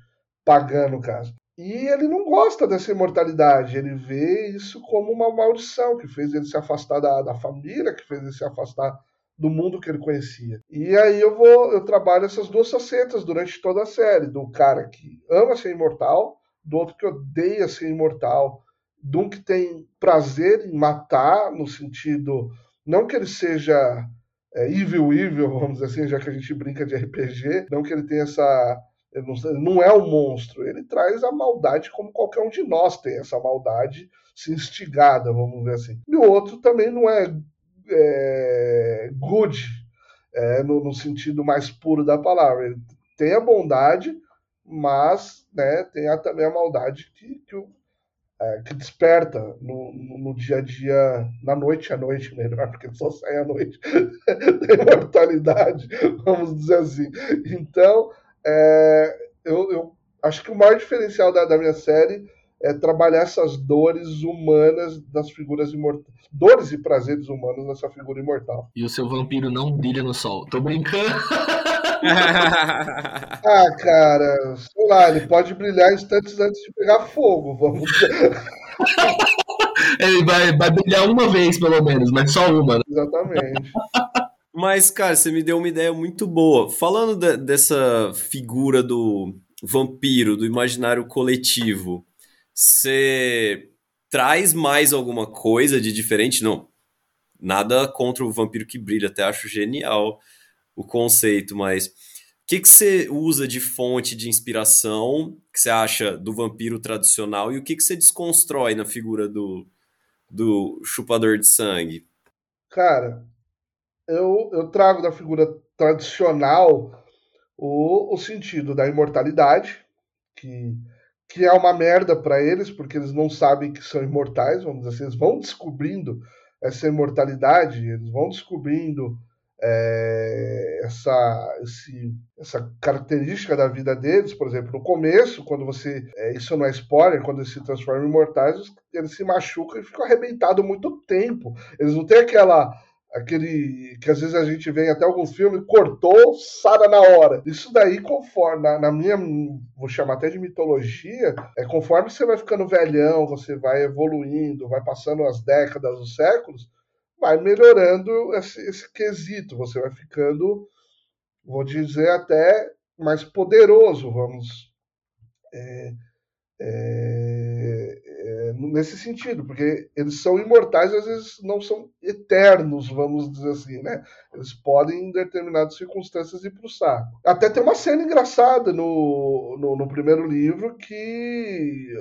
pagã, no caso. E ele não gosta dessa imortalidade, ele vê isso como uma maldição que fez ele se afastar da, da família, que fez ele se afastar do mundo que ele conhecia. E aí eu vou, eu trabalho essas duas facetas durante toda a série, do cara que ama ser imortal, do outro que odeia ser imortal, de um que tem prazer em matar, no sentido, não que ele seja é, evil evil, vamos dizer assim, já que a gente brinca de RPG, não que ele tenha essa não, é um monstro, ele traz a maldade como qualquer um de nós tem essa maldade se instigada, vamos ver assim. E o outro também não é, é good, é, no, no, sentido mais puro da palavra. Ele tem a bondade, mas né, tem a, também a maldade que, que, é, que desperta no, no, no, dia a dia, na noite à noite, melhor, porque só sai à noite da imortalidade, vamos dizer assim. Então, é, eu, eu, acho que o maior diferencial da, da, minha série é trabalhar essas dores humanas das figuras imortais. Dores e prazeres humanos nessa figura imortal. E o seu vampiro não brilha no sol. Tô brincando. ah, cara, sei lá, ele pode brilhar instantes antes de pegar fogo, vamos ele vai, vai brilhar uma vez, pelo menos, mas só uma. Né? Exatamente. Mas, cara, você me deu uma ideia muito boa. Falando de, dessa figura do vampiro do imaginário coletivo, você traz mais alguma coisa de diferente? Não, nada contra o vampiro que brilha, até acho genial o conceito, mas o que, que você usa de fonte de inspiração que você acha do vampiro tradicional e o que, que você desconstrói na figura do, do chupador de sangue? Cara, eu, eu trago da figura tradicional o, o sentido da imortalidade, que, que é uma merda para eles, porque eles não sabem que são imortais, vamos dizer assim, eles vão descobrindo essa imortalidade, eles vão descobrindo é, essa, esse, essa característica da vida deles, por exemplo, no começo, quando você. É, isso não é spoiler, quando eles se transformam em imortais, eles se machucam e ficam arrebentados muito tempo. Eles não têm aquela aquele que às vezes a gente vê até alguns filmes, cortou, sara na hora. Isso daí, conforme, na, na, minha, vou chamar até de mitologia, é conforme você vai ficando velhão, você vai evoluindo, vai passando as décadas, os séculos, vai melhorando esse, esse quesito, você vai ficando, vou dizer, até mais poderoso, vamos. É, é, nesse sentido, porque eles são imortais, às vezes não são eternos, vamos dizer assim, né? Eles podem, em determinadas circunstâncias, ir para o saco. Até tem uma cena engraçada no, no, no, primeiro livro que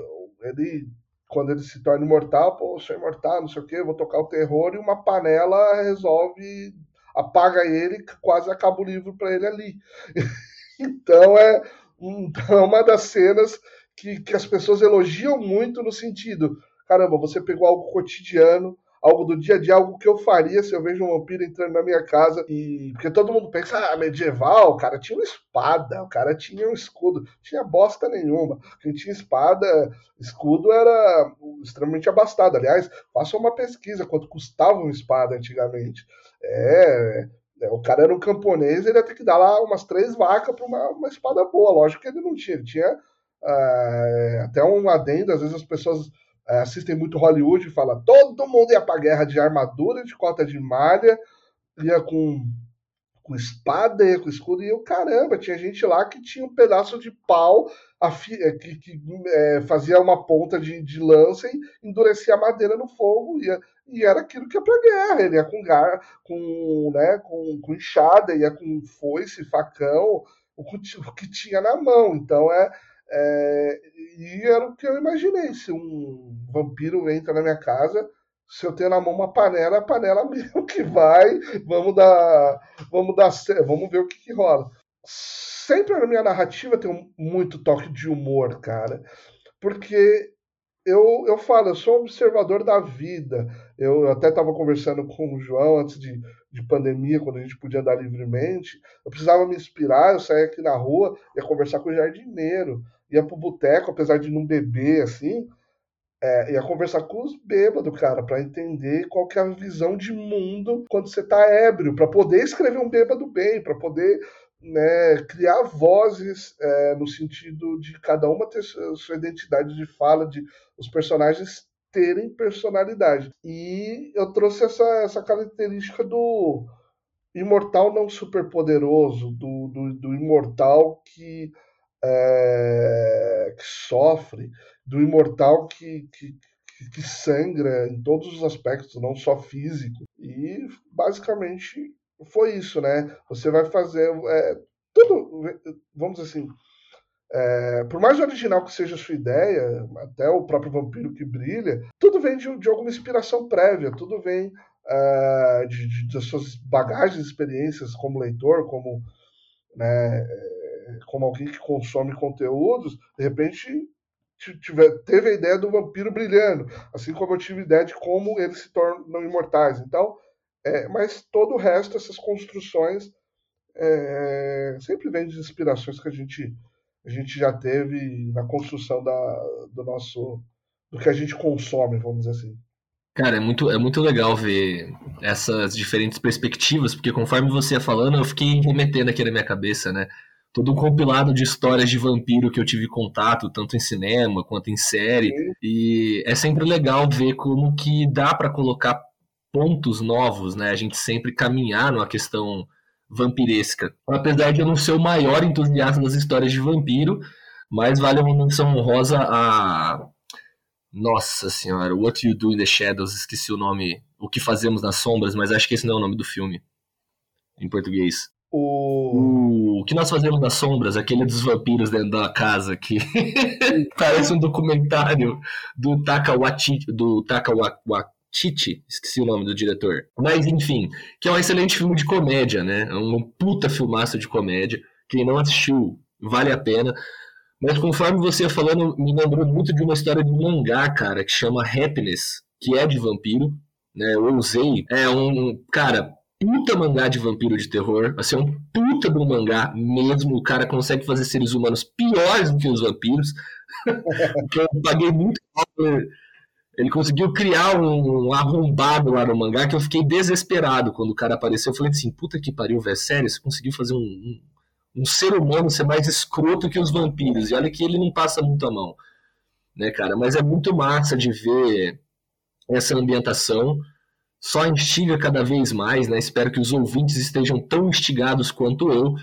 ele, quando ele se torna imortal, pô, sou imortal, não sei o quê, vou tocar o terror, e uma panela resolve, apaga ele, quase acaba o livro para ele ali. então é, então é uma das cenas que, que as pessoas elogiam muito no sentido, caramba, você pegou algo cotidiano, algo do dia a dia, algo que eu faria se eu vejo um vampiro entrando na minha casa. E porque todo mundo pensa, ah, medieval, o cara tinha uma espada, o cara tinha um escudo, tinha bosta nenhuma. Quem tinha espada, escudo era extremamente abastado. Aliás, faça uma pesquisa quanto custava uma espada antigamente. É, é, o cara era um camponês, ele ia ter que dar lá umas três vacas para uma, uma espada boa. Lógico que ele não tinha, ele tinha é, até um adendo, às vezes as pessoas assistem muito Hollywood e falam todo mundo ia pra guerra de armadura, de cota de malha, ia com, com espada, ia com escudo, e eu, caramba, tinha gente lá que tinha um pedaço de pau é, que, que é, fazia uma ponta de, de lança e endurecia a madeira no fogo, ia, e era aquilo que ia pra guerra, ele ia com gar, com, né, com, com enxada, ia com foice, facão, o que, o que tinha na mão, então é é, e era o que eu imaginei. Se um vampiro entra na minha casa, se eu tenho na mão uma panela, a panela mesmo que vai, vamos dar, vamos dar, vamos ver o que, que rola. Sempre na minha narrativa tem muito toque de humor, cara, porque eu, eu falo, eu sou um observador da vida. Eu até estava conversando com o João antes de, de pandemia, quando a gente podia andar livremente. Eu precisava me inspirar, eu saía aqui na rua, ia conversar com o jardineiro ia pro boteco, apesar de não beber, assim, é, ia conversar com os bêbados, cara, para entender qual que é a visão de mundo quando você tá ébrio, para poder escrever um bêbado bem, para poder né, criar vozes é, no sentido de cada uma ter sua, identidade de fala, de os personagens terem personalidade. E eu trouxe essa, essa característica do imortal não superpoderoso, do, do, do imortal que é, que sofre, do imortal que, que, que sangra em todos os aspectos, não só físico. E basicamente foi isso, né? Você vai fazer é, tudo, vamos dizer assim, é, por mais original que seja a sua ideia, até o próprio vampiro que brilha, tudo vem de, de alguma inspiração prévia, tudo vem é, de, de, das suas bagagens, experiências como leitor, como né, como alguém que consome conteúdos, de repente tiver, teve a ideia do vampiro brilhando, assim como eu tive a ideia de como eles se tornam imortais. Então, é, mas todo o resto, essas construções, é, sempre vem de inspirações que a gente, a gente já teve na construção da, do nosso, do que a gente consome, vamos dizer assim. Cara, é muito, é muito legal ver essas diferentes perspectivas, porque conforme você ia falando, eu fiquei remetendo aqui na minha cabeça, né? todo um compilado de histórias de vampiro que eu tive contato, tanto em cinema quanto em série. E é sempre legal ver como que dá para colocar pontos novos, né? A gente sempre caminhar numa questão vampiresca. Apesar de eu não ser o maior entusiasta das histórias de vampiro, Mas vale uma menção honrosa a. Nossa senhora, What You Do in the Shadows, esqueci o nome. O que Fazemos nas Sombras, mas acho que esse não é o nome do filme. Em português. O... O que nós fazemos nas sombras, aquele dos vampiros dentro da casa que parece um documentário do Taka Waititi, do Taka Waititi, esqueci o nome do diretor. Mas enfim, que é um excelente filme de comédia, né? É um puta filmaço de comédia. Quem não assistiu, vale a pena. Mas conforme você falando, me lembrou muito de uma história de mangá, cara, que chama Happiness, que é de vampiro. Né, eu usei. É um. Cara, puta mangá de vampiro de terror. Assim, é um puta um mangá mesmo. O cara consegue fazer seres humanos piores do que os vampiros. Eu paguei muito ele conseguiu criar um, arrombado lá no mangá que eu fiquei desesperado quando o cara apareceu. Eu falei assim, puta que pariu, velho, sério, você conseguiu fazer um, um, um, ser humano ser mais escroto que os vampiros. E olha que ele não passa muito a mão, né, cara? Mas é muito massa de ver essa ambientação só instiga cada vez mais, né? Espero que os ouvintes estejam tão instigados quanto eu.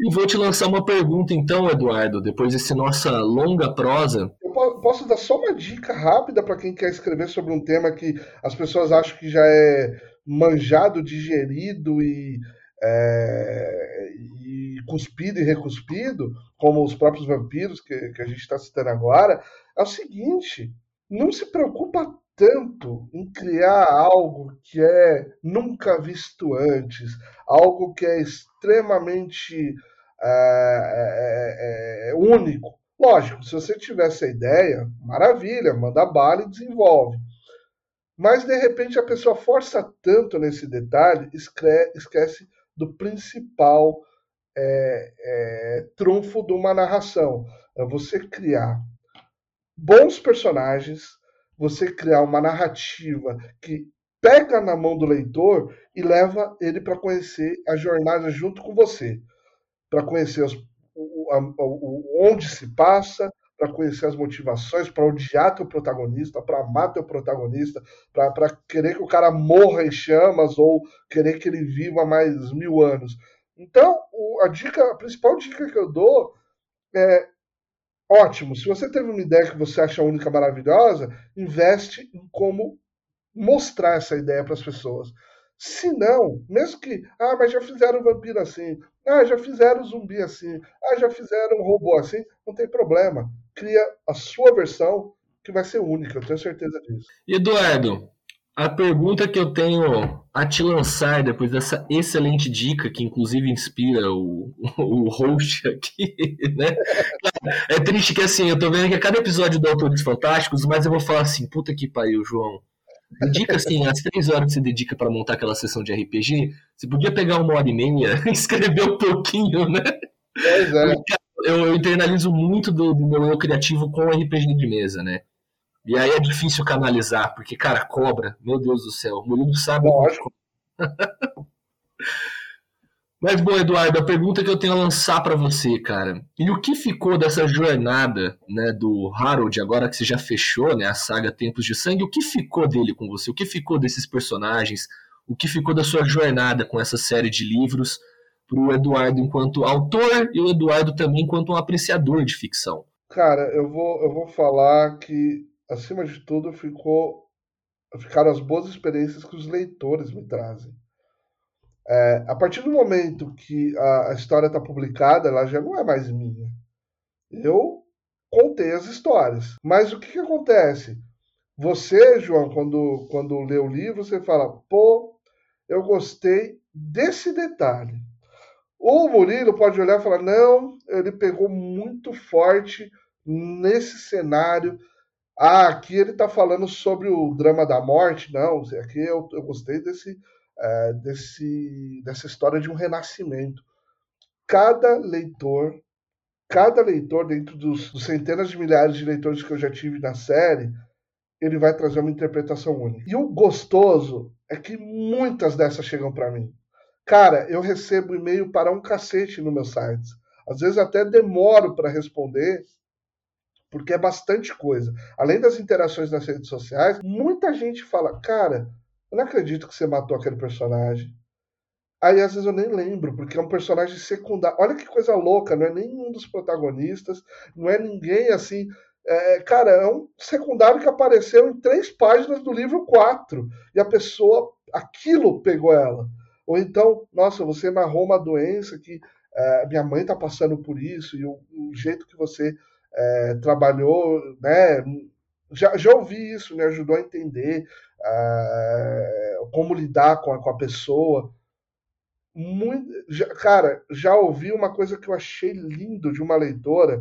E vou te lançar uma pergunta então, Eduardo, depois dessa nossa longa prosa. Posso dar só uma dica rápida para quem quer escrever sobre um tema que as pessoas acham que já é manjado, digerido e, é, e cuspido e recuspido, como os próprios vampiros que, que a gente está citando agora. É o seguinte: não se preocupa tanto em criar algo que é nunca visto antes, algo que é extremamente é, é, é, único. Lógico, se você tiver essa ideia, maravilha, manda bala e desenvolve. Mas de repente a pessoa força tanto nesse detalhe, esquece do principal é, é, trunfo de uma narração. É você criar bons personagens, você criar uma narrativa que pega na mão do leitor e leva ele para conhecer a jornada junto com você, para conhecer os, a, o, onde se passa, para conhecer as motivações, para odiar teu protagonista, para amar teu protagonista, para querer que o cara morra em chamas ou querer que ele viva mais mil anos. Então, o, a dica, a principal dica que eu dou é Ótimo. Se você teve uma ideia que você acha única maravilhosa, investe em como mostrar essa ideia para as pessoas. Se não, mesmo que, ah, mas já fizeram vampiro assim, ah, já fizeram zumbi assim, ah, já fizeram robô assim, não tem problema. Cria a sua versão que vai ser única, eu tenho certeza disso. Eduardo, a pergunta que eu tenho a te lançar depois dessa excelente dica, que inclusive inspira o, o host aqui, né? É triste que assim, eu tô vendo que a cada episódio do Autores Fantásticos, mas eu vou falar assim, puta que pariu, João. Dedica assim, as três horas que você dedica para montar aquela sessão de RPG, você podia pegar uma hora e meia e escrever um pouquinho, né? Pois é. Eu, eu internalizo muito do, do meu eu criativo com RPG de mesa, né? E aí é difícil canalizar, porque, cara, cobra, meu Deus do céu, o Murilo sabe. Lógico. Mas, bom, Eduardo, a pergunta que eu tenho a lançar para você, cara, e o que ficou dessa jornada, né, do Harold, agora que você já fechou, né, a saga Tempos de Sangue, o que ficou dele com você? O que ficou desses personagens? O que ficou da sua jornada com essa série de livros pro Eduardo enquanto autor e o Eduardo também enquanto um apreciador de ficção? Cara, eu vou, eu vou falar que acima de tudo, ficou, ficaram as boas experiências que os leitores me trazem. É, a partir do momento que a, a história está publicada, ela já não é mais minha. Eu contei as histórias. Mas o que, que acontece? Você, João, quando, quando lê o livro, você fala, pô, eu gostei desse detalhe. O Murilo pode olhar e falar, não, ele pegou muito forte nesse cenário, ah, aqui ele está falando sobre o drama da morte. Não, aqui eu, eu gostei desse, é, desse, dessa história de um renascimento. Cada leitor, cada leitor, dentro dos, dos centenas de milhares de leitores que eu já tive na série, ele vai trazer uma interpretação única. E o gostoso é que muitas dessas chegam para mim. Cara, eu recebo e-mail para um cacete no meu site. Às vezes até demoro para responder, porque é bastante coisa. Além das interações nas redes sociais, muita gente fala: Cara, eu não acredito que você matou aquele personagem. Aí às vezes eu nem lembro, porque é um personagem secundário. Olha que coisa louca, não é nenhum dos protagonistas, não é ninguém assim. É, cara, é um secundário que apareceu em três páginas do livro 4. E a pessoa, aquilo pegou ela. Ou então, nossa, você narrou uma doença que é, minha mãe está passando por isso, e o, o jeito que você é, trabalhou, né? Já, já ouvi isso, me ajudou a entender é, como lidar com a, com a pessoa. Muito, já, cara, já ouvi uma coisa que eu achei lindo de uma leitora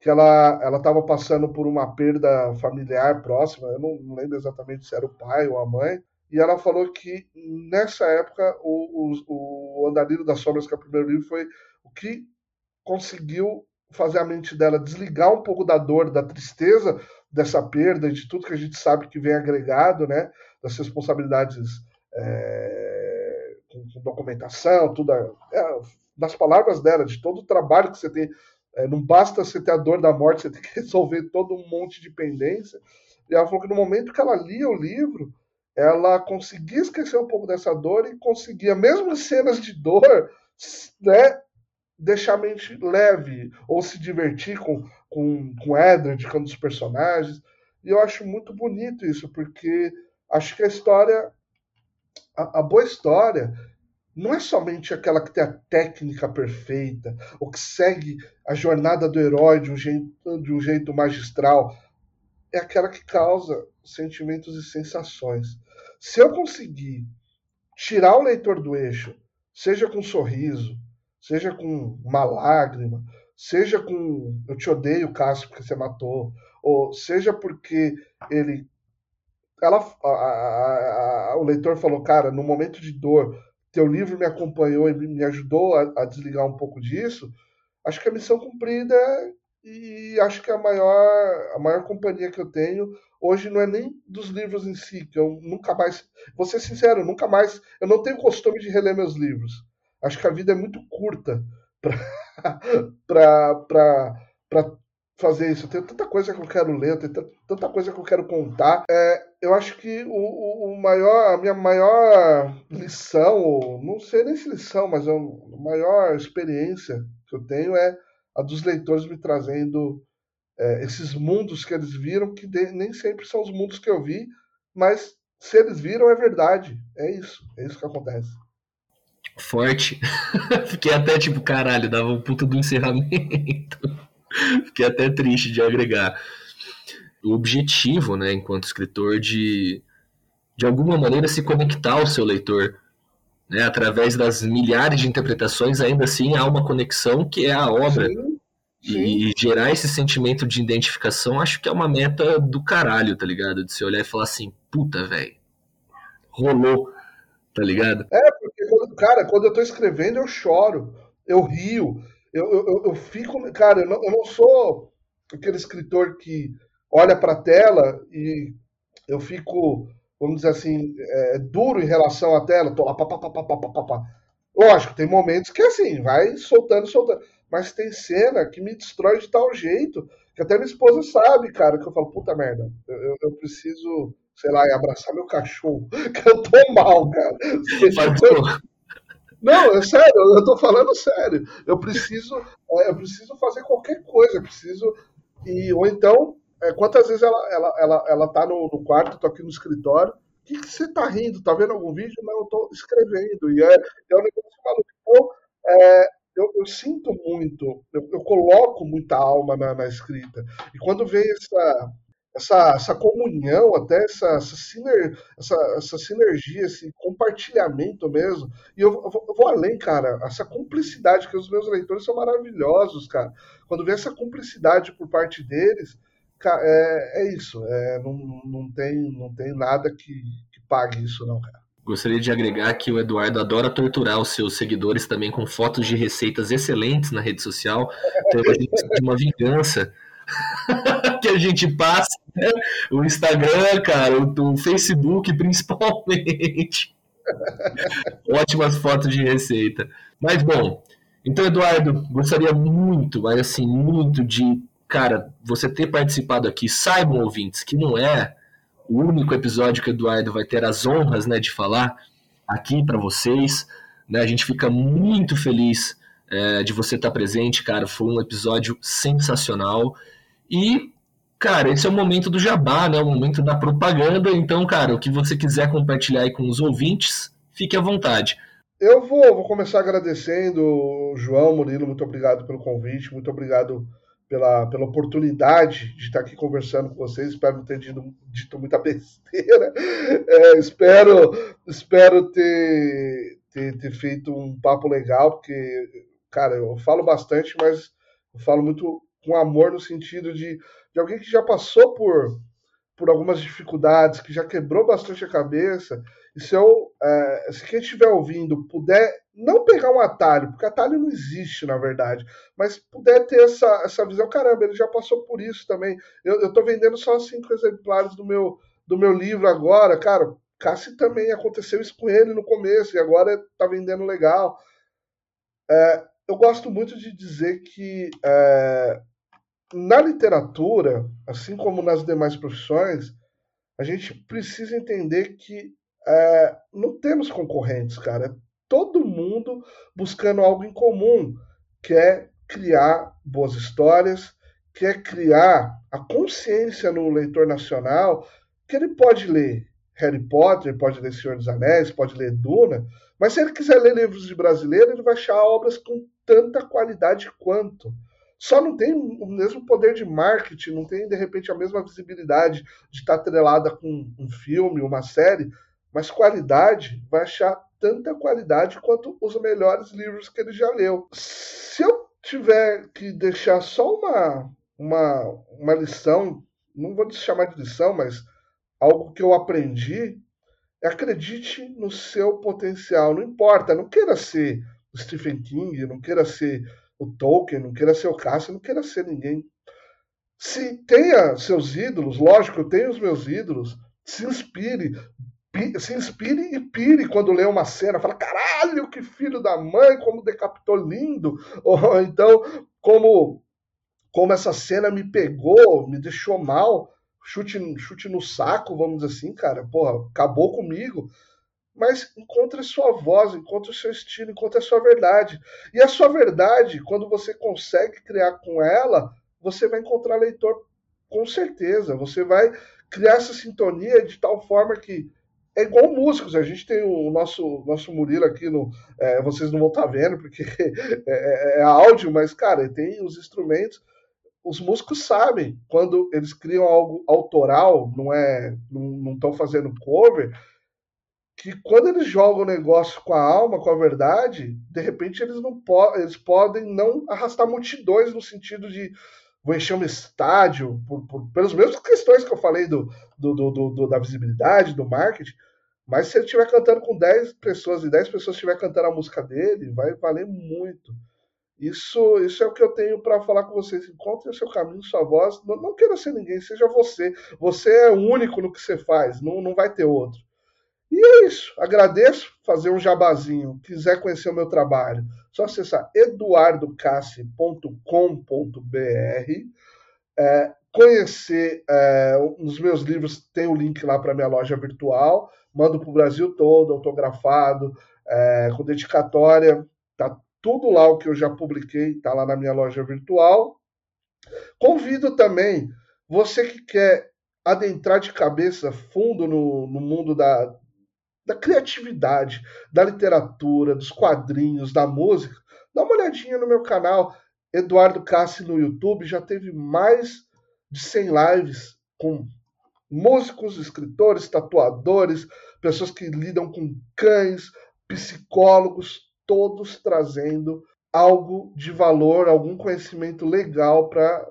que ela ela estava passando por uma perda familiar próxima, eu não, não, lembro exatamente se era o pai ou a mãe, e ela falou que nessa época o, o, o Andarilho das Sombras, que é o primeiro livro, foi o que conseguiu fazer a mente dela desligar um pouco da dor, da tristeza dessa perda, de tudo que a gente sabe que vem agregado, né, das responsabilidades é, com, com, documentação, tudo, é, das palavras dela, de todo o trabalho que você tem é, não basta você ter a dor da morte, você tem que resolver todo um monte de pendência. E ela falou que no momento que ela lia o livro, ela conseguia esquecer um pouco dessa dor e conseguia, mesmo em cenas de dor, né, deixar a mente leve, ou se divertir com, com, com Edred, com um dos personagens. E eu acho muito bonito isso, porque acho que a história, a, a boa história, não é somente aquela que tem a técnica perfeita, ou que segue a jornada do herói de um jeito, de um jeito magistral. É aquela que causa sentimentos e sensações. Se eu conseguir tirar o leitor do eixo, seja com um sorriso, seja com uma lágrima, seja com eu te odeio, Cássio, porque você matou, ou seja porque ele ela, a, a, a, o leitor falou, cara, no momento de dor, teu livro me acompanhou e me ajudou a, desligar um pouco disso, acho que a missão cumprida e acho que a maior, a maior companhia que eu tenho hoje não é nem dos livros em si, que eu nunca mais, vou ser sincero, nunca mais, eu não tenho costume de reler meus livros. Acho que a vida é muito curta para fazer isso. Tem tanta coisa que eu quero ler, tem tanta coisa que eu quero contar. É, eu acho que o, o, maior, a minha maior lição, não sei nem se lição, mas a maior experiência que eu tenho é a dos leitores me trazendo é, esses mundos que eles viram, que de, nem sempre são os mundos que eu vi, mas se eles viram é verdade. É isso, é isso que acontece. Forte. Fiquei até tipo, caralho, dava um puta do encerramento. Fiquei até triste de agregar. O objetivo, né, enquanto escritor, de de alguma maneira se conectar ao seu leitor. Né, através das milhares de interpretações, ainda assim há uma conexão que é a obra. Sim, sim. E gerar esse sentimento de identificação, acho que é uma meta do caralho, tá ligado? De se olhar e falar assim, puta, velho, rolou, tá ligado? É, cara, quando eu tô escrevendo, eu choro, eu rio, eu, eu, eu fico. Cara, eu não, eu não sou aquele escritor que olha para a tela e eu fico, vamos dizer assim, é, duro em relação à tela, tô lá, pá, pá, pá, pá, pá, pá, pá. Lógico, tem momentos que assim, vai soltando, soltando. Mas tem cena que me destrói de tal jeito que até minha esposa sabe, cara, que eu falo, puta merda, eu, eu preciso, sei lá, abraçar meu cachorro, que eu tô mal, cara. Não, é sério, eu tô falando sério. Eu preciso, é, eu preciso fazer qualquer coisa, eu preciso. E, ou então, é, quantas vezes ela, ela, ela, ela tá no, no quarto, tô aqui no escritório. O que, que você tá rindo? Tá vendo algum vídeo? Não, eu tô escrevendo. E é, é um negócio maluco. Então, é, eu, eu, sinto muito, eu, eu, coloco muita alma na, na escrita. E quando vem essa, essa, essa comunhão, até essa, essa, siner, essa, essa sinergia, esse compartilhamento mesmo. E eu, eu, vou, além, cara, essa cumplicidade, que os meus leitores são maravilhosos, cara. Quando vem essa cumplicidade por parte deles, cara, é, é isso. É, não, não, tem, não tem nada que, que pague isso, não, cara. Gostaria de agregar que o Eduardo adora torturar os seus seguidores também com fotos de receitas excelentes na rede social. Então, de uma vingança que a gente passa, né? o Instagram, cara, o, Facebook principalmente. Ótimas fotos de receita. Mas bom, então Eduardo, gostaria muito, mas assim, muito de, cara, você ter participado aqui. Saibam, ouvintes, que não é o único episódio que o Eduardo vai ter as honras, né, de falar aqui para vocês. Né? A gente fica muito feliz é, de você estar presente, cara. Foi um episódio sensacional. E, cara, esse é o momento do jabá, né? O momento da propaganda. Então, cara, o que você quiser compartilhar aí com os ouvintes, fique à vontade. Eu vou, vou começar agradecendo, João Murilo, muito obrigado pelo convite, muito obrigado pela, pela oportunidade de estar aqui conversando com vocês. Espero não ter dito, dito muita besteira. É, espero espero ter, ter, ter, feito um papo legal, porque, cara, eu falo bastante, mas eu falo muito com amor no sentido de, de alguém que já passou por, por algumas dificuldades, que já quebrou bastante a cabeça e se, eu, é, se quem estiver ouvindo puder não pegar um atalho, porque atalho não existe, na verdade, mas puder ter essa, essa visão, caramba, ele já passou por isso também. Eu, estou vendendo só cinco exemplares do meu, do meu livro agora, cara. Cassi também aconteceu isso com ele no começo e agora está vendendo legal. É, eu gosto muito de dizer que é, na literatura, assim como nas demais profissões, a gente precisa entender que é, não temos concorrentes, cara. É todo mundo buscando algo em comum, que é criar boas histórias, que é criar a consciência no leitor nacional que ele pode ler Harry Potter, pode ler Senhor dos Anéis, pode ler Duna, mas se ele quiser ler livros de brasileiro, ele vai achar obras com tanta qualidade quanto. Só não tem o mesmo poder de marketing, não tem de repente a mesma visibilidade de estar atrelada com um filme, uma série, mas qualidade vai achar tanta qualidade quanto os melhores livros que ele já leu. Se eu tiver que deixar só uma, uma, uma lição, não vou chamar de lição, mas algo que eu aprendi, é acredite no seu potencial. Não importa, não queira ser o Stephen King, não queira ser o Tolkien, não queira ser o Cássio, não queira ser ninguém. Se tenha seus ídolos, lógico, eu tenho os meus ídolos, se inspire, se inspire e pire quando lê uma cena, fala, caralho, que filho da mãe, como decapitou lindo, ou então, como, como essa cena me pegou, me deixou mal, chute, chute no saco, vamos dizer assim, cara, porra, acabou comigo. Mas encontre sua voz, encontre o seu estilo, encontre a sua verdade. E a sua verdade, quando você consegue criar com ela, você vai encontrar leitor com certeza. Você vai criar essa sintonia de tal forma que é igual músicos, a gente tem o nosso, nosso Murilo aqui, no, é, vocês não vão estar tá vendo porque é, é, é, áudio, mas, cara, tem os instrumentos. Os músicos sabem quando eles criam algo autoral, não é, não estão fazendo cover, que quando eles jogam o negócio com a alma, com a verdade, de repente eles não po eles podem não arrastar multidões no sentido de vou encher um estádio, por, por, pelas mesmas questões que eu falei do, do, do, do, da visibilidade, do marketing. Mas se ele estiver cantando com 10 pessoas e 10 pessoas estiver cantando a música dele, vai valer muito. Isso, isso é o que eu tenho para falar com vocês. Encontre o seu caminho, sua voz. Não, não queira ser ninguém, seja você. Você é único no que você faz, não, não vai ter outro. E é isso. Agradeço fazer um jabazinho. Quiser conhecer o meu trabalho, só acessar eduardocassi.com.br. É, conhecer é, os meus livros, tem o link lá para minha loja virtual. Mando para o Brasil todo, autografado, é, com dedicatória. Tá tudo lá o que eu já publiquei, tá lá na minha loja virtual. Convido também você que quer adentrar de cabeça fundo no, no mundo da, da criatividade, da literatura, dos quadrinhos, da música, dá uma olhadinha no meu canal Eduardo Cassi no YouTube, já teve mais de 100 lives com músicos, escritores, tatuadores, pessoas que lidam com cães, psicólogos, todos trazendo algo de valor, algum conhecimento legal para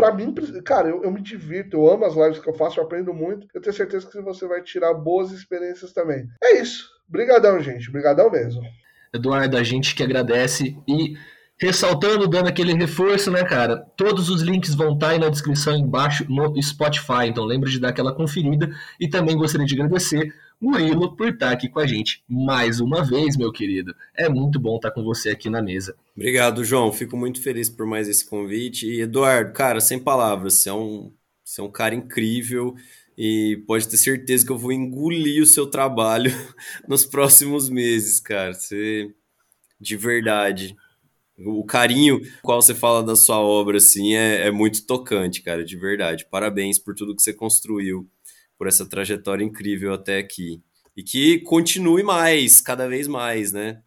para mim, cara, eu, eu, me divirto, eu amo as lives que eu faço, eu aprendo muito. Eu tenho certeza que você vai tirar boas experiências também. É isso. Obrigadão, gente. Obrigadão mesmo. Eduardo, a gente que agradece e ressaltando, dando aquele reforço, né, cara? Todos os links vão estar aí na descrição embaixo no Spotify, então lembre de dar aquela conferida e também gostaria de agradecer Murilo por estar aqui com a gente mais uma vez, meu querido. É muito bom estar com você aqui na mesa. Obrigado, João. Fico muito feliz por mais esse convite. E Eduardo, cara, sem palavras, você é um, você é um cara incrível E pode ter certeza que eu vou engolir o seu trabalho nos próximos meses, cara. Você, de verdade. O carinho qual você fala da sua obra, assim, é, é muito tocante, cara, de verdade. Parabéns por tudo que você construiu, por essa trajetória incrível até aqui. E que continue mais, cada vez mais, né?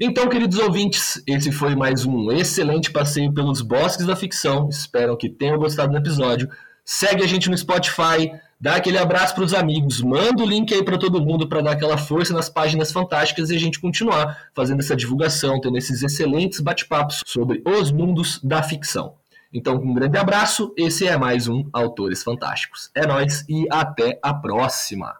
Então, queridos ouvintes, esse foi mais um excelente passeio pelos bosques da ficção. Espero que tenham gostado do episódio. Segue a gente no Spotify, dá aquele abraço para os amigos, manda o link aí para todo mundo para dar aquela força nas páginas fantásticas e a gente continuar fazendo essa divulgação, tendo esses excelentes bate-papos sobre os mundos da ficção. Então, um grande abraço. Esse é mais um Autores Fantásticos. É nós e até a próxima.